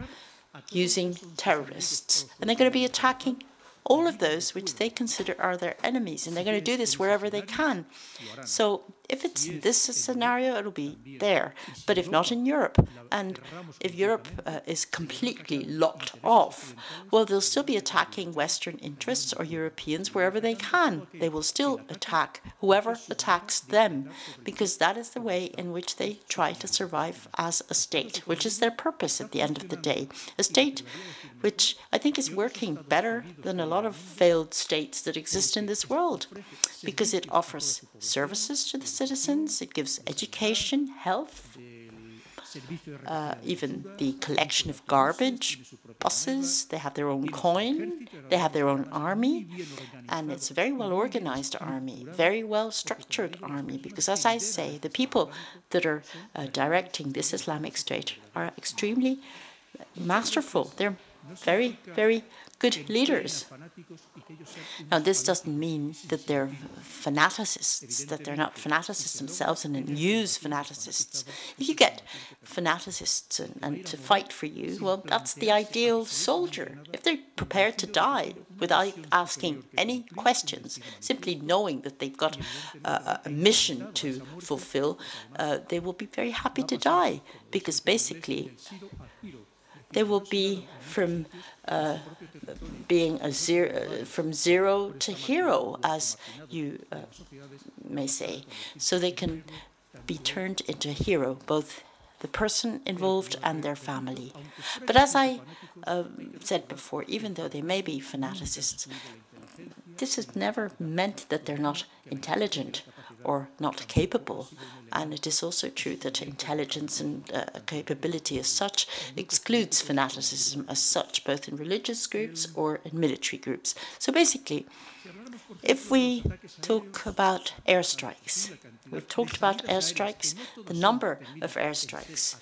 [SPEAKER 2] using terrorists. And they're going to be attacking all of those which they consider are their enemies, and they're going to do this wherever they can. So if it's this scenario, it'll be there, but if not in Europe, and if Europe uh, is completely locked off, well, they'll still be attacking Western interests or Europeans wherever they can. They will still attack whoever attacks them, because that is the way in which they try to survive as a state, which is their purpose at the end of the day. A state which I think is working better than a lot of failed states that exist in this world because it offers services to the citizens, it gives education, health, uh, even the collection of garbage, buses, they have their own coin, they have their own army, and it's a very well organized army, very well structured army, because as I say, the people that are uh, directing this Islamic State are extremely masterful. They're very, very good leaders. Now, this doesn't mean that they're fanaticists, that they're not fanaticists themselves and use fanaticists. If you get fanaticists and, and, to fight for you, well, that's the ideal soldier. If they're prepared to die without asking any questions, simply knowing that they've got uh, a mission to fulfill, uh, they will be very happy to die because basically they will be from uh, being a zero, from zero to hero, as you uh, may say. So they can be turned into a hero, both the person involved and their family. But as I uh, said before, even though they may be fanaticists, this has never meant that they're not intelligent or not capable. And it is also true that intelligence and uh, capability as such excludes fanaticism as such, both in religious groups or in military groups. So basically, if we talk about airstrikes, we've talked about airstrikes, the number of airstrikes.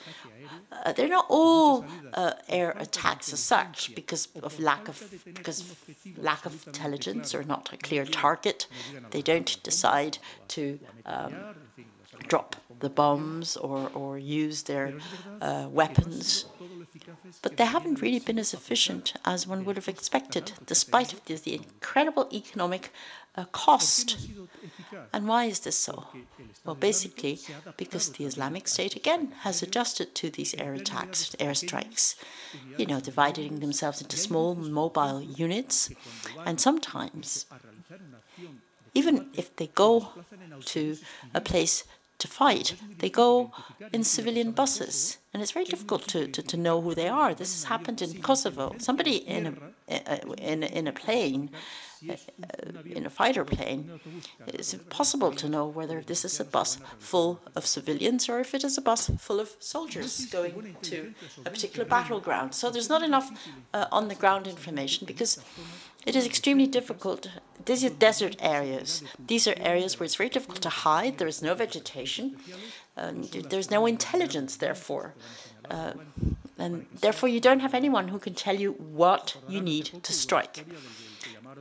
[SPEAKER 2] Uh, they're not all uh, air attacks as such because of lack of because of lack of intelligence or not a clear target. They don't decide to um, drop the bombs or, or use their uh, weapons. But they haven't really been as efficient as one would have expected, despite the, the incredible economic uh, cost. And why is this so? Well, basically, because the Islamic State, again, has adjusted to these air attacks, airstrikes, you know, dividing themselves into small mobile units. And sometimes, even if they go to a place to fight. They go in civilian buses, and it's very difficult to, to, to know who they are. This has happened in Kosovo. Somebody in a, in, in a plane in a fighter plane, it's impossible to know whether this is a bus full of civilians or if it is a bus full of soldiers going to a particular battleground. So there's not enough uh, on the ground information because it is extremely difficult. These are desert areas. These are areas where it's very difficult to hide. There is no vegetation. there's no intelligence, therefore. Uh, and therefore, you don't have anyone who can tell you what you need to strike.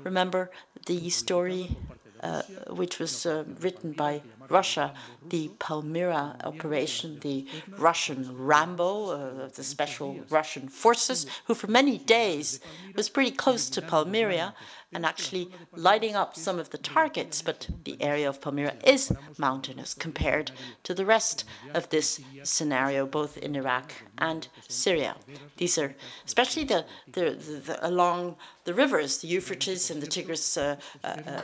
[SPEAKER 2] Remember the story uh, which was uh, written by Russia, the Palmyra operation, the Russian Rambo, uh, the special Russian forces, who for many days was pretty close to Palmyra and actually lighting up some of the targets, but the area of Palmyra is mountainous compared to the rest of this scenario, both in Iraq and Syria. These are especially the, the, the, the along the rivers, the Euphrates and the Tigris uh, uh, uh,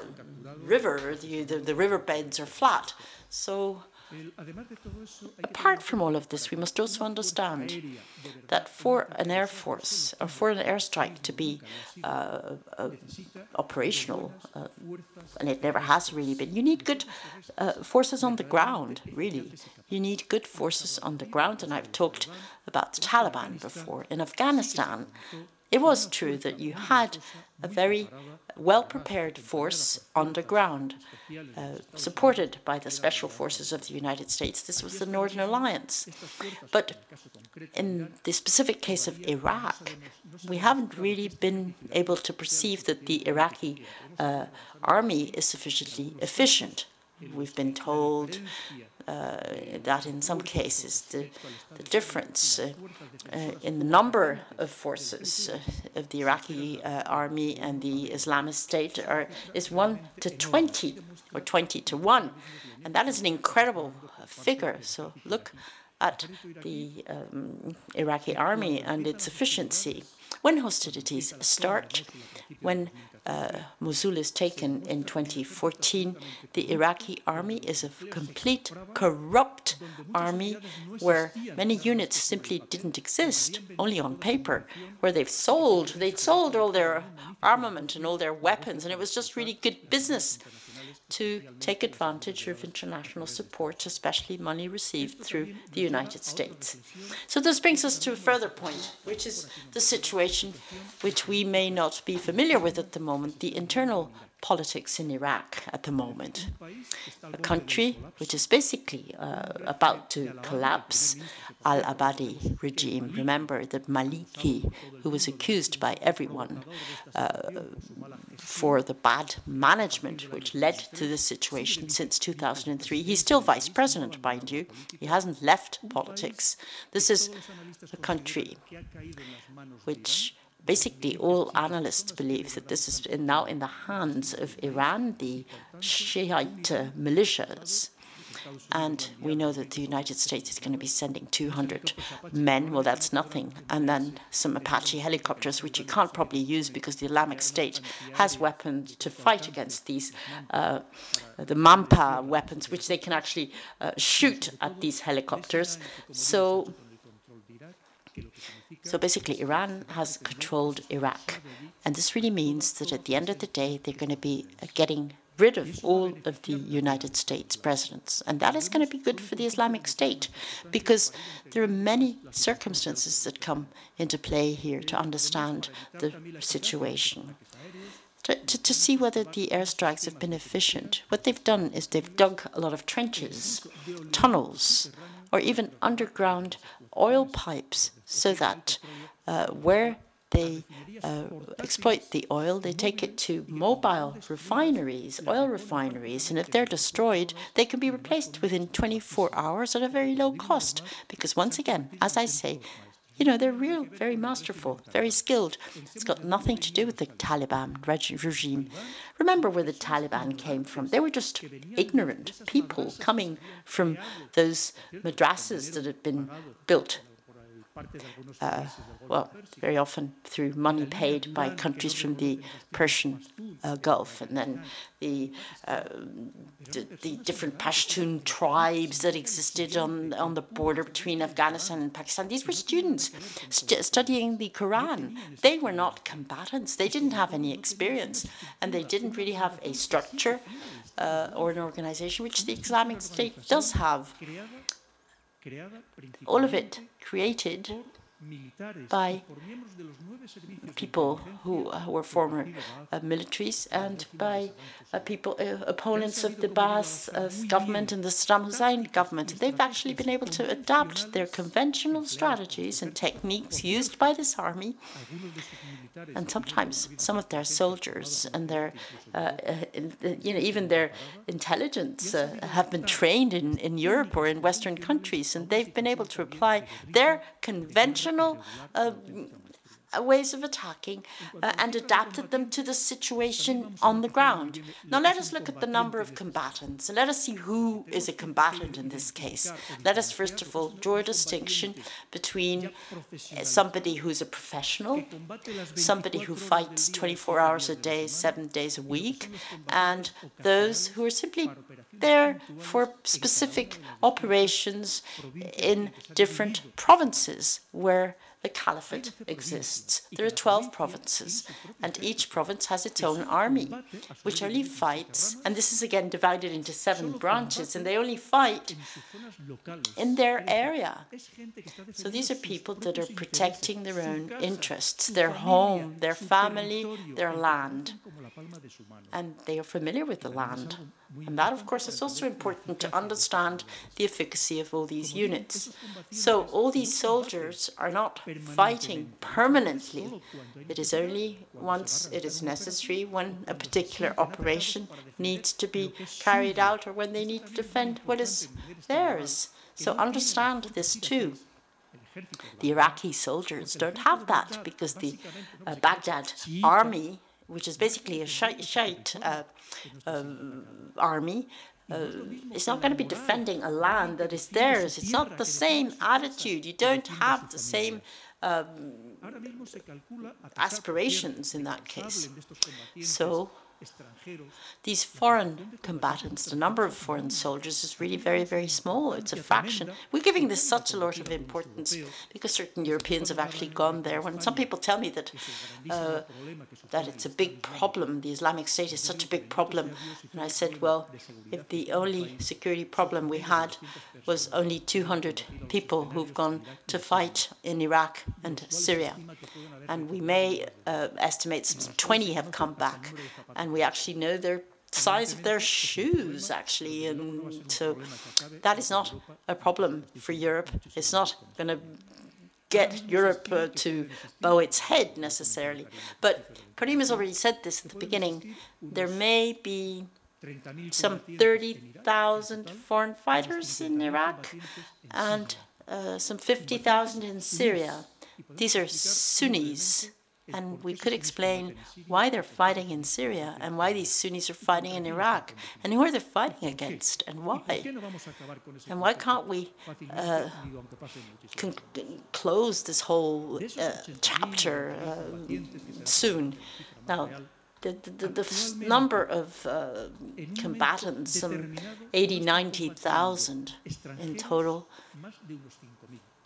[SPEAKER 2] River, the, the, the river beds are flat. So Apart from all of this, we must also understand that for an air force or for an airstrike to be uh, uh, operational, uh, and it never has really been, you need good uh, forces on the ground, really. You need good forces on the ground, and I've talked about the Taliban before. In Afghanistan, it was true that you had a very well prepared force on the ground, uh, supported by the special forces of the United States. This was the Northern Alliance. But in the specific case of Iraq, we haven't really been able to perceive that the Iraqi uh, army is sufficiently efficient. We've been told uh, that in some cases the, the difference uh, uh, in the number of forces of the Iraqi army and the Islamist State are, is 1 to 20 or 20 to 1. And that is an incredible figure. So look at the um, Iraqi army and its efficiency. When hostilities start, when uh, Uh, Mosul is taken in 2014, the Iraqi army is a complete corrupt army where many units simply didn't exist, only on paper, where they've sold, they'd sold all their armament and all their weapons, and it was just really good business to take advantage of international support, especially money received through the United States. So this brings us to a further point, which is the situation which we may not be familiar with at the moment, the internal politics in Iraq at the moment. A country which is basically uh, about to collapse, Al Abadi regime. Remember that Maliki, who was accused by everyone uh, for the bad management which led to this situation since 2003, he's still vice president, mind you. He hasn't left politics. This is a country which basically all analysts believe that this is now in the hands of Iran, the Shiite militias. And we know that the United States is going to be sending 200 men. Well, that's nothing. And then some Apache helicopters, which you can't probably use because the Islamic State has weapons to fight against these, uh, the Mampa weapons, which they can actually uh, shoot at these helicopters. So so basically, Iran has controlled Iraq. And this really means that at the end of the day, they're going to be uh, getting rid of all of the United States presidents. And that is going to be good for the Islamic State because there are many circumstances that come into play here to understand the situation. To, to, to, see whether the airstrikes have been efficient. What they've done is they've dug a lot of trenches, tunnels, or even underground oil pipes so that uh, where they uh, exploit the oil, they take it to mobile refineries, oil refineries, and if they're destroyed, they can be replaced within 24 hours at a very low cost. Because once again, as I say, you know, they're real, very masterful, very skilled. It's got nothing to do with the Taliban regime. Remember where the Taliban came from. They were just ignorant people coming from those madrasas that had been built uh, well, very often through money paid by countries from the Persian uh, Gulf, and then the, uh, the, the different Pashtun tribes that existed on on the border between Afghanistan and Pakistan. These were students st studying the Quran. They were not combatants. They didn't have any experience, and they didn't really have a structure uh, or an organization, which the Islamic State does have all of it created by people who uh, were former uh, militaries and by uh, people, uh, opponents of the Baath government and the Saddam Hussein government. They've actually been able to adapt their conventional strategies and techniques used by this army and sometimes some of their soldiers and their, uh, uh you know, even their intelligence uh, have been trained in, in Europe or in Western countries, and they've been able to apply their conventional uh, ways of attacking uh, and adapted them to the situation on the ground. Now let us look at the number of combatants and let us see who is a combatant in this case. Let us first of all draw a distinction between uh, somebody who's a professional, somebody who fights 24 hours a day, seven days a week, and those who are simply there for specific operations in different provinces where the caliphate exists. There are 12 provinces, and each province has its own army, which only fights, and this is again divided into seven branches, and they only fight in their area. So these are people that are protecting their own interests, their home, their family, their land, and they are familiar with the land. And that, of course, is also important to understand the efficacy of all these units. So all these soldiers are not fighting permanently. It is only once it is necessary, when a particular operation needs to be carried out or when they need to defend what is theirs. So understand this too. The Iraqi soldiers don't have that because the uh, Baghdad army, which is basically a Shiite uh, uh, army, uh, it's not going to be defending a land that is theirs. It's not the same attitude. You don't have the same um, aspirations in that case. So these foreign combatants, the number of foreign soldiers is really very, very small. It's a fraction. We're giving this such a lot of importance because certain Europeans have actually gone there. When some people tell me that uh, that it's a big problem, the Islamic State is such a big problem, and I said, well, if the only security problem we had was only 200 people who've gone to fight in Iraq and Syria, and we may uh, estimate some 20 have come back, and we actually know their size of their shoes, actually. And so that is not a problem for Europe. It's not going to get Europe uh, to bow its head necessarily. But Karim has already said this at the beginning. There may be some 30,000 foreign fighters in Iraq and uh, some 50,000 in Syria. These are Sunnis and we could explain why they're fighting in Syria and why these Sunnis are fighting in Iraq and who are they fighting against and why. And why can't we uh, close this whole uh, chapter uh, soon? Now, the, the, the, number of uh, combatants, some 80, 90,000 in total,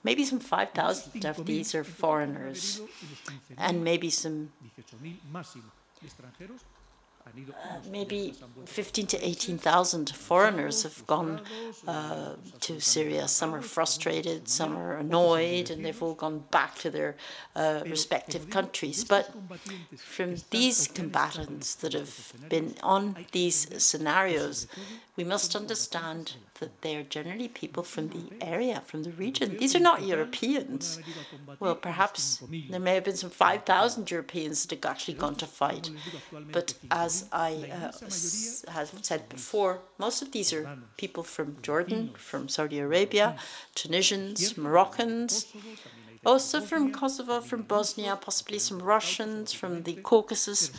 [SPEAKER 2] Maybe some 5,000 of these are foreigners, and maybe some uh, maybe 15 to 18,000 foreigners have gone uh, to Syria. Some are frustrated, some are annoyed, and they've all gone back to their uh, respective countries. But from these combatants that have been on these scenarios, we must understand that they are generally people from the area, from the region. These are not Europeans. Well, perhaps there may have been some 5,000 Europeans that have actually gone to fight. But as I uh, have said before, most of these are people from Jordan, from Saudi Arabia, Tunisians, Moroccans, also from Kosovo, from Bosnia, possibly some Russians from the Caucasus,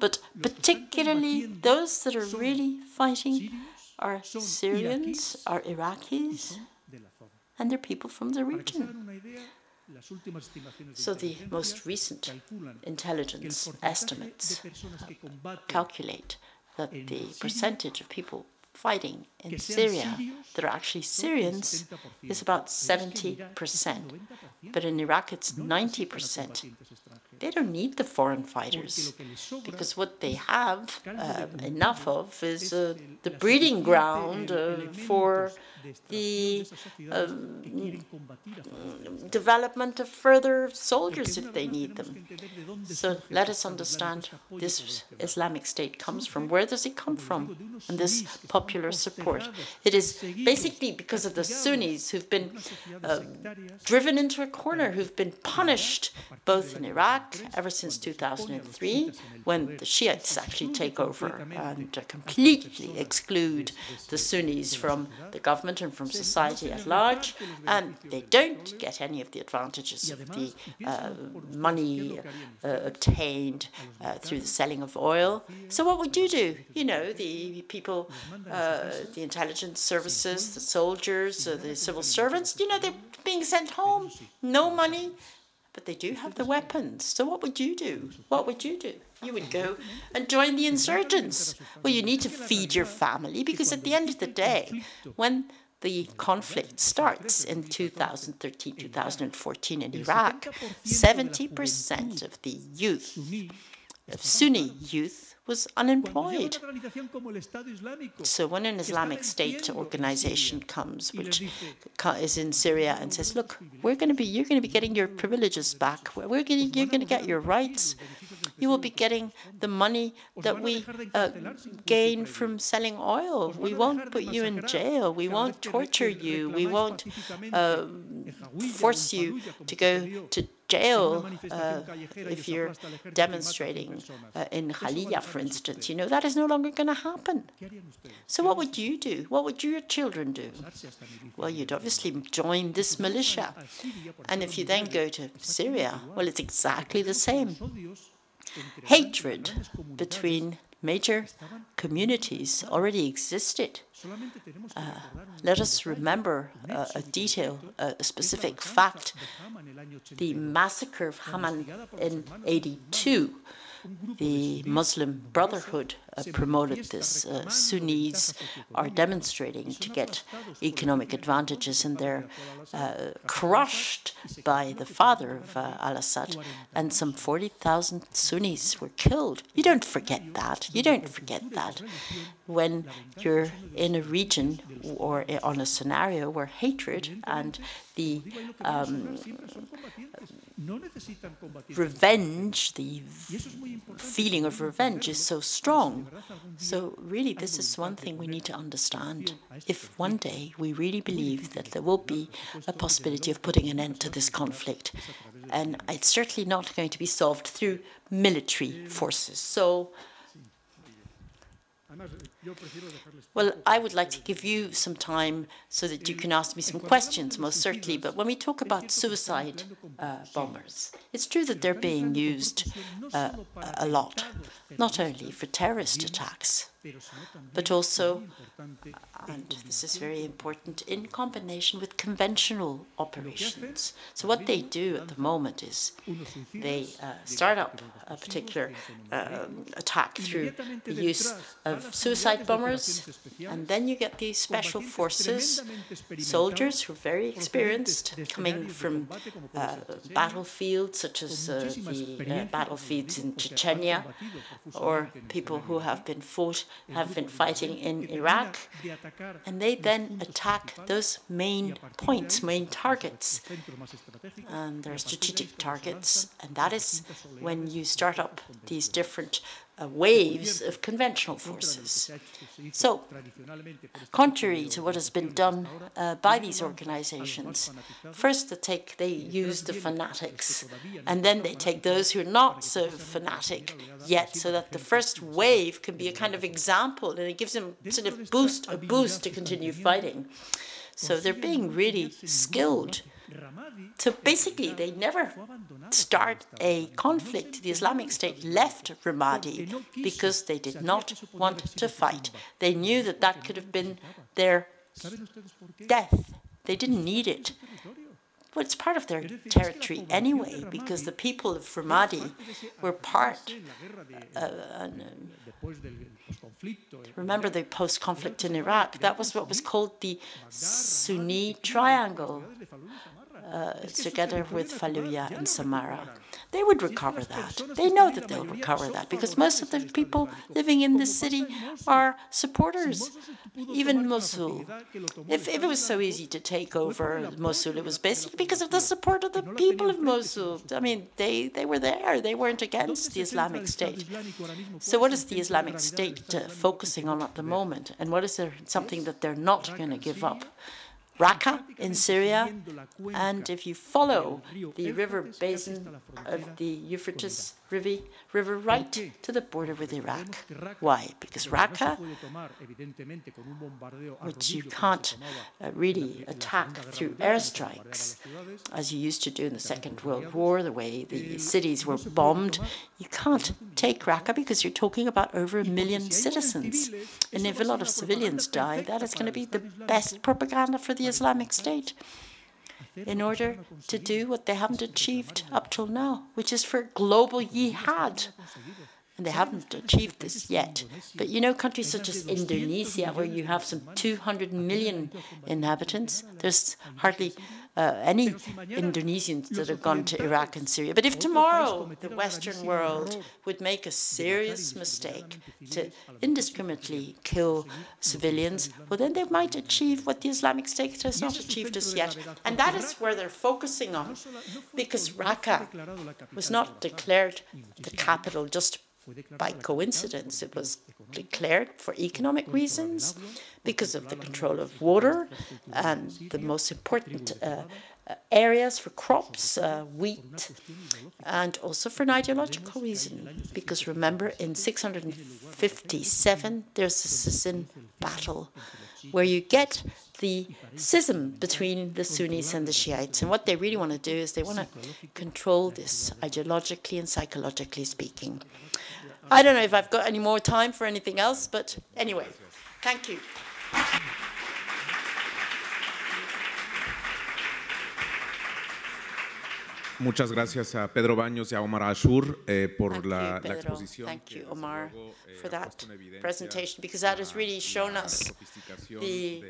[SPEAKER 2] but particularly those that are really fighting are Syrians, are Iraqis, and they're people from the region. So the most recent intelligence estimates calculate that the percentage of people fighting in Syria that are actually Syrians is about 70%. But in Iraq, it's 90%. They don't need the foreign fighters because what they have uh, enough of is uh, the breeding ground uh, for the um, development of further soldiers if they need them. So let us understand this Islamic State comes from. Where does it come from? And this popular support. It is basically because of the Sunnis who've been uh, driven into a corner, who've been punished both in Iraq Ever since 2003, when the Shiites actually take over and completely exclude the Sunnis from the government and from society at large, and they don't get any of the advantages of the uh, money uh, obtained uh, through the selling of oil. So what would you do? You know, the people, uh, the intelligence services, the soldiers, uh, the civil servants, you know, they're being sent home, no money, but they do have the weapons. So what would you do? What would you do? You would go and join the insurgents. Well, you need to feed your family because at the end of the day, when the conflict starts in 2013, 2014 in Iraq, 70% of the youth, of Sunni youth, was unemployed. So when an Islamic State organization comes, which is in Syria, and says, "Look, we're going to be, you're going to be getting your privileges back. We're going, you're going to get your rights. You will be getting the money that we uh, gain from selling oil. We won't put you in jail. We won't torture you. We won't uh, force you to go to jail uh, if you're demonstrating uh, in Khalija, for instance. You know, that is no longer going to happen. So what would you do? What would your children do? Well, you'd obviously join this militia. And if you then go to Syria, well, it's exactly the same. Hatred between major communities already existed. Uh, let us remember uh, a detail, a specific fact. The massacre of Hama in 82 the Muslim Brotherhood promoted this. Uh, Sunnis are demonstrating to get economic advantages, and they're uh, crushed by the father of uh, al-Assad. And some 40,000 Sunnis were killed. You don't forget that. You don't forget that when you're in a region or on a scenario where hatred and the um, revenge, the feeling of revenge is so strong. So really, this is one thing we need to understand. If one day we really believe that there will be a possibility of putting an end to this conflict, and it's certainly not going to be solved through military forces. So well, I would like to give you some time so that you can ask me some questions, most certainly. But when we talk about suicide uh, bombers, it's true that they're being used uh, a lot, not only for terrorist attacks, but also, and this is very important, in combination with conventional operations. So what they do at the moment is they uh, start up a particular uh, attack through the use of suicide bombers, and then you get these special forces, soldiers who are very experienced, coming from uh, battlefields such as uh, the uh, battlefields in Chechnya, or people who have been fought have been fighting in Iraq, and they then attack those main points, main targets. And there are strategic targets, and that is when you start up these different uh, waves of conventional forces. So, contrary to what has been done uh, by these organizations, first they take they use the fanatics, and then they take those who are not so fanatic yet, so that the first wave can be a kind of example, and it gives them sort of boost a boost to continue fighting. So they're being really skilled so basically, they never start a conflict. The Islamic State left Ramadi because they did not want to fight. They knew that that could have been their death. They didn't need it. Well, it's part of their territory anyway, because the people of Ramadi were part. Uh, uh, remember the post conflict in Iraq? That was what was called the Sunni Triangle together with Fallujah and Samarra. They would recover that. They know that they'll recover that because most of the people living in this city are supporters, even Mosul. If, if it was so easy to take over Mosul, it was basically because of the support of the people of Mosul. I mean, they, they were there. They weren't against the Islamic State. So what is the Islamic State uh, focusing on at the moment? And what is there, something that they're not going to give up? Raqqa in Syria, and if you follow the river basin of the Euphrates River right to the border with Iraq. Why? Because Raqqa, which you can't uh, really attack through airstrikes, as you used to do in the Second World War, the way the cities were bombed, you can't take Raqqa because you're talking about over a million citizens. And if a lot of civilians die, that is going to be the best propaganda for the Islamic State in order to do what they haven't achieved up till now, which is for global jihad. And they haven't achieved this yet. But you know, countries such as Indonesia, where you have some 200 million inhabitants, there's hardly uh, any Indonesians that have gone to Iraq and Syria. But if tomorrow the Western world would make a serious mistake to indiscriminately kill civilians, well, then they might achieve what the Islamic State has not achieved as yet. And that is where they're focusing on, because Raqqa was not declared the capital just by coincidence. It was declared for economic reasons, because of the control of water and the most important uh, areas for crops, uh, wheat, and also for an ideological reason. Because remember, in 657, there's a schism battle where you get the schism between the Sunnis and the Shiites. And what they really want to do is they want to control this ideologically and psychologically speaking. I don't know if I've got any more time for anything else, but anyway, thank you.
[SPEAKER 1] Muchas gracias a Pedro Baños y a Omar Ashour eh, por
[SPEAKER 2] Thank
[SPEAKER 1] la,
[SPEAKER 2] you,
[SPEAKER 1] la exposición.
[SPEAKER 2] Thank you, Omar,
[SPEAKER 1] luego, eh,
[SPEAKER 2] for that
[SPEAKER 1] puesto en evidencia
[SPEAKER 2] presentation, because that has really shown us the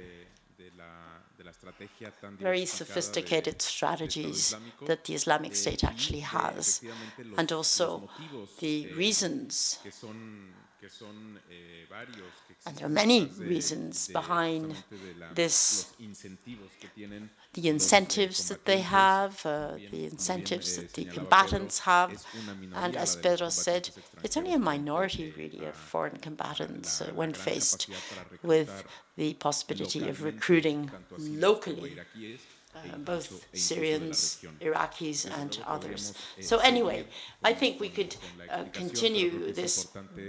[SPEAKER 1] de- de la- de la estrategia tan
[SPEAKER 2] very sophisticated strategies that the Islamic
[SPEAKER 1] eh,
[SPEAKER 2] State actually has, and also the
[SPEAKER 1] eh,
[SPEAKER 2] reasons
[SPEAKER 1] que son, que son, eh,
[SPEAKER 2] And there are many reasons behind
[SPEAKER 1] justamente de la-
[SPEAKER 2] this,
[SPEAKER 1] los incentivos que tienen
[SPEAKER 2] the
[SPEAKER 1] eh,
[SPEAKER 2] incentives that they have, uh, the incentives
[SPEAKER 1] eh,
[SPEAKER 2] that the combatants have.
[SPEAKER 1] es una minoría
[SPEAKER 2] And as Pedro said, it's only a minority, really, of foreign combatants uh, when faced with the possibility of recruiting
[SPEAKER 1] tanto a sirios como
[SPEAKER 2] locally uh, both
[SPEAKER 1] incluso de la
[SPEAKER 2] Syrians. Iraqis, and others.
[SPEAKER 1] eh,
[SPEAKER 2] So anyway, I think we could uh,
[SPEAKER 1] explicación, pero creo
[SPEAKER 2] continue this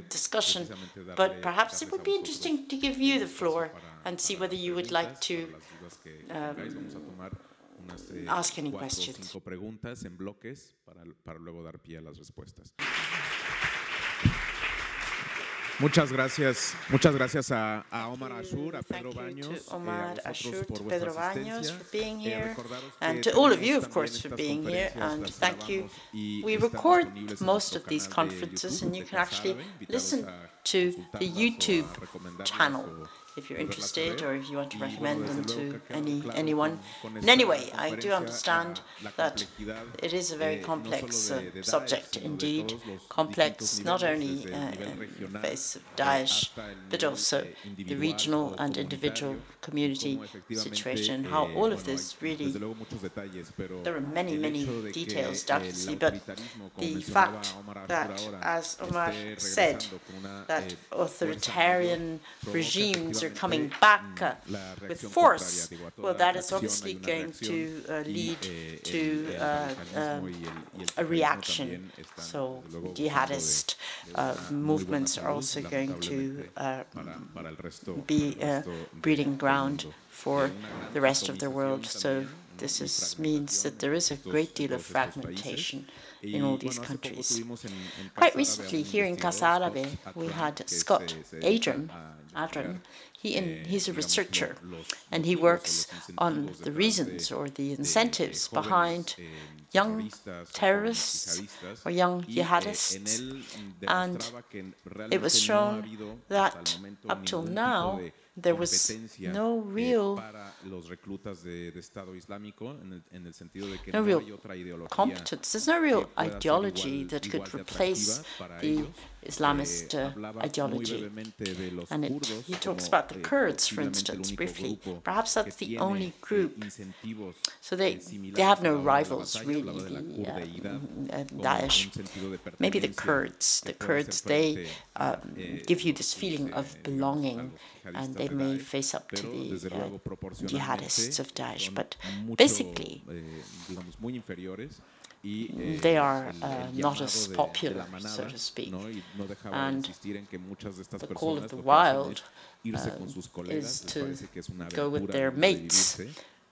[SPEAKER 2] discussion, but perhaps it would be interesting to give you the floor and see whether you would like to
[SPEAKER 1] para las dudas que
[SPEAKER 2] um,
[SPEAKER 1] tengáis. Vamos a tomar unas, eh,
[SPEAKER 2] ask any questions.
[SPEAKER 1] Muchas gracias, muchas gracias a, a Omar Ashour, a Pedro Baños,
[SPEAKER 2] to
[SPEAKER 1] eh,
[SPEAKER 2] Omar
[SPEAKER 1] a Ashour, por
[SPEAKER 2] Pedro Baños for being
[SPEAKER 1] Eh,
[SPEAKER 2] here, and to all of you, of course, for being here. And thank you. We record most of these conferences,
[SPEAKER 1] YouTube
[SPEAKER 2] and you can actually listen to the
[SPEAKER 1] consultarlas o a
[SPEAKER 2] YouTube channel if you're interested or if you want to recommend them to any anyone. And anyway, I do understand that it is a very
[SPEAKER 1] eh,
[SPEAKER 2] complex uh, subject indeed, complex not only uh, in the face of
[SPEAKER 1] eh,
[SPEAKER 2] Daesh, but also
[SPEAKER 1] eh,
[SPEAKER 2] the regional and individual community situation,
[SPEAKER 1] eh,
[SPEAKER 2] how all of this really
[SPEAKER 1] desde luego muchos detalles, pero
[SPEAKER 2] there are many, many
[SPEAKER 1] hecho de que
[SPEAKER 2] details, doubtlessly, but the fact that, as Omar said,
[SPEAKER 1] regresando con una,
[SPEAKER 2] that
[SPEAKER 1] eh,
[SPEAKER 2] authoritarian regimes are coming back
[SPEAKER 1] mm,
[SPEAKER 2] uh, with force,
[SPEAKER 1] contraria, digo, a
[SPEAKER 2] well, that is obviously going to uh, lead
[SPEAKER 1] eh,
[SPEAKER 2] to uh,
[SPEAKER 1] radicalismo y el- y el
[SPEAKER 2] a reaction. So
[SPEAKER 1] desde luego, gozando
[SPEAKER 2] jihadist uh,
[SPEAKER 1] una muy buena
[SPEAKER 2] movements are also going to uh,
[SPEAKER 1] para- para el resto-
[SPEAKER 2] be a breeding ground for the rest of the world. So this is, means that there is a great deal of
[SPEAKER 1] todos estos países.
[SPEAKER 2] fragmentation in all these
[SPEAKER 1] bueno, hace poco
[SPEAKER 2] countries.
[SPEAKER 1] tuvimos en- en Casa
[SPEAKER 2] Quite recently, here in Casa Árabe, we had Scott
[SPEAKER 1] se- se dedica
[SPEAKER 2] Atran,
[SPEAKER 1] a
[SPEAKER 2] Atran.
[SPEAKER 1] investigar,
[SPEAKER 2] He, in,
[SPEAKER 1] eh,
[SPEAKER 2] he's a researcher, and he works on the reasons or the incentives behind
[SPEAKER 1] eh,
[SPEAKER 2] young terrorists or young
[SPEAKER 1] eh,
[SPEAKER 2] jihadists, and it was shown that
[SPEAKER 1] hasta el momento
[SPEAKER 2] up till now, there was no real
[SPEAKER 1] para los reclutas de, de Estado Islámico en el, en el sentido de que
[SPEAKER 2] no real
[SPEAKER 1] hay otra ideología
[SPEAKER 2] competence. There's no real
[SPEAKER 1] que pueda ser
[SPEAKER 2] ideology that could replace the. Islamist
[SPEAKER 1] Eh,
[SPEAKER 2] uh, ideology.
[SPEAKER 1] brevemente de los
[SPEAKER 2] And it, he talks about the Kurds, for instance, briefly. Perhaps that's the only group. So they, they have no
[SPEAKER 1] hora de la
[SPEAKER 2] rivals, really,
[SPEAKER 1] hablaba de la
[SPEAKER 2] the uh, Daesh.
[SPEAKER 1] un sentido de
[SPEAKER 2] Maybe the Kurds. The Kurds, they um,
[SPEAKER 1] eh,
[SPEAKER 2] give you this feeling
[SPEAKER 1] eh,
[SPEAKER 2] of belonging, and they they may face up to the uh, jihadists of Daesh. But basically,
[SPEAKER 1] eh, digamos, muy inferiores y,
[SPEAKER 2] they are uh, not as popular, so to speak.
[SPEAKER 1] ¿no? Y no dejaba de
[SPEAKER 2] And
[SPEAKER 1] insistir en que muchas de estas
[SPEAKER 2] the call of the
[SPEAKER 1] lo que hacen
[SPEAKER 2] wild, uh,
[SPEAKER 1] con sus colegas,
[SPEAKER 2] is to
[SPEAKER 1] parece que es una
[SPEAKER 2] go with their mates,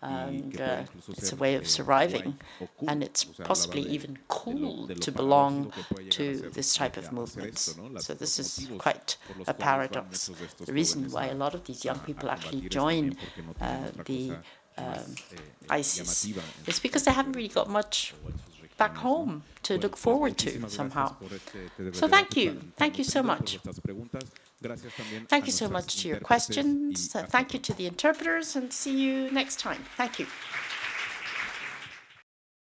[SPEAKER 2] and uh, it's a way of
[SPEAKER 1] eh,
[SPEAKER 2] surviving,
[SPEAKER 1] guay o cool.
[SPEAKER 2] and it's
[SPEAKER 1] O sea, hablaba
[SPEAKER 2] possibly even cool to belong
[SPEAKER 1] que puede llegar a
[SPEAKER 2] to this type of movements. So this is quite a paradox.
[SPEAKER 1] muchos de estos
[SPEAKER 2] The reason why
[SPEAKER 1] a-
[SPEAKER 2] lot of these young people actually join
[SPEAKER 1] también porque no tienen
[SPEAKER 2] uh, the um,
[SPEAKER 1] eh,
[SPEAKER 2] ISIS is because they haven't really got much
[SPEAKER 1] o en sus
[SPEAKER 2] back home to look forward to somehow.
[SPEAKER 1] por este- este
[SPEAKER 2] So thank you. Thank you so much.
[SPEAKER 1] vuestras preguntas. Gracias también a
[SPEAKER 2] Thank you so much to your questions. Thank you to the interpreters, and see you next time. Thank you.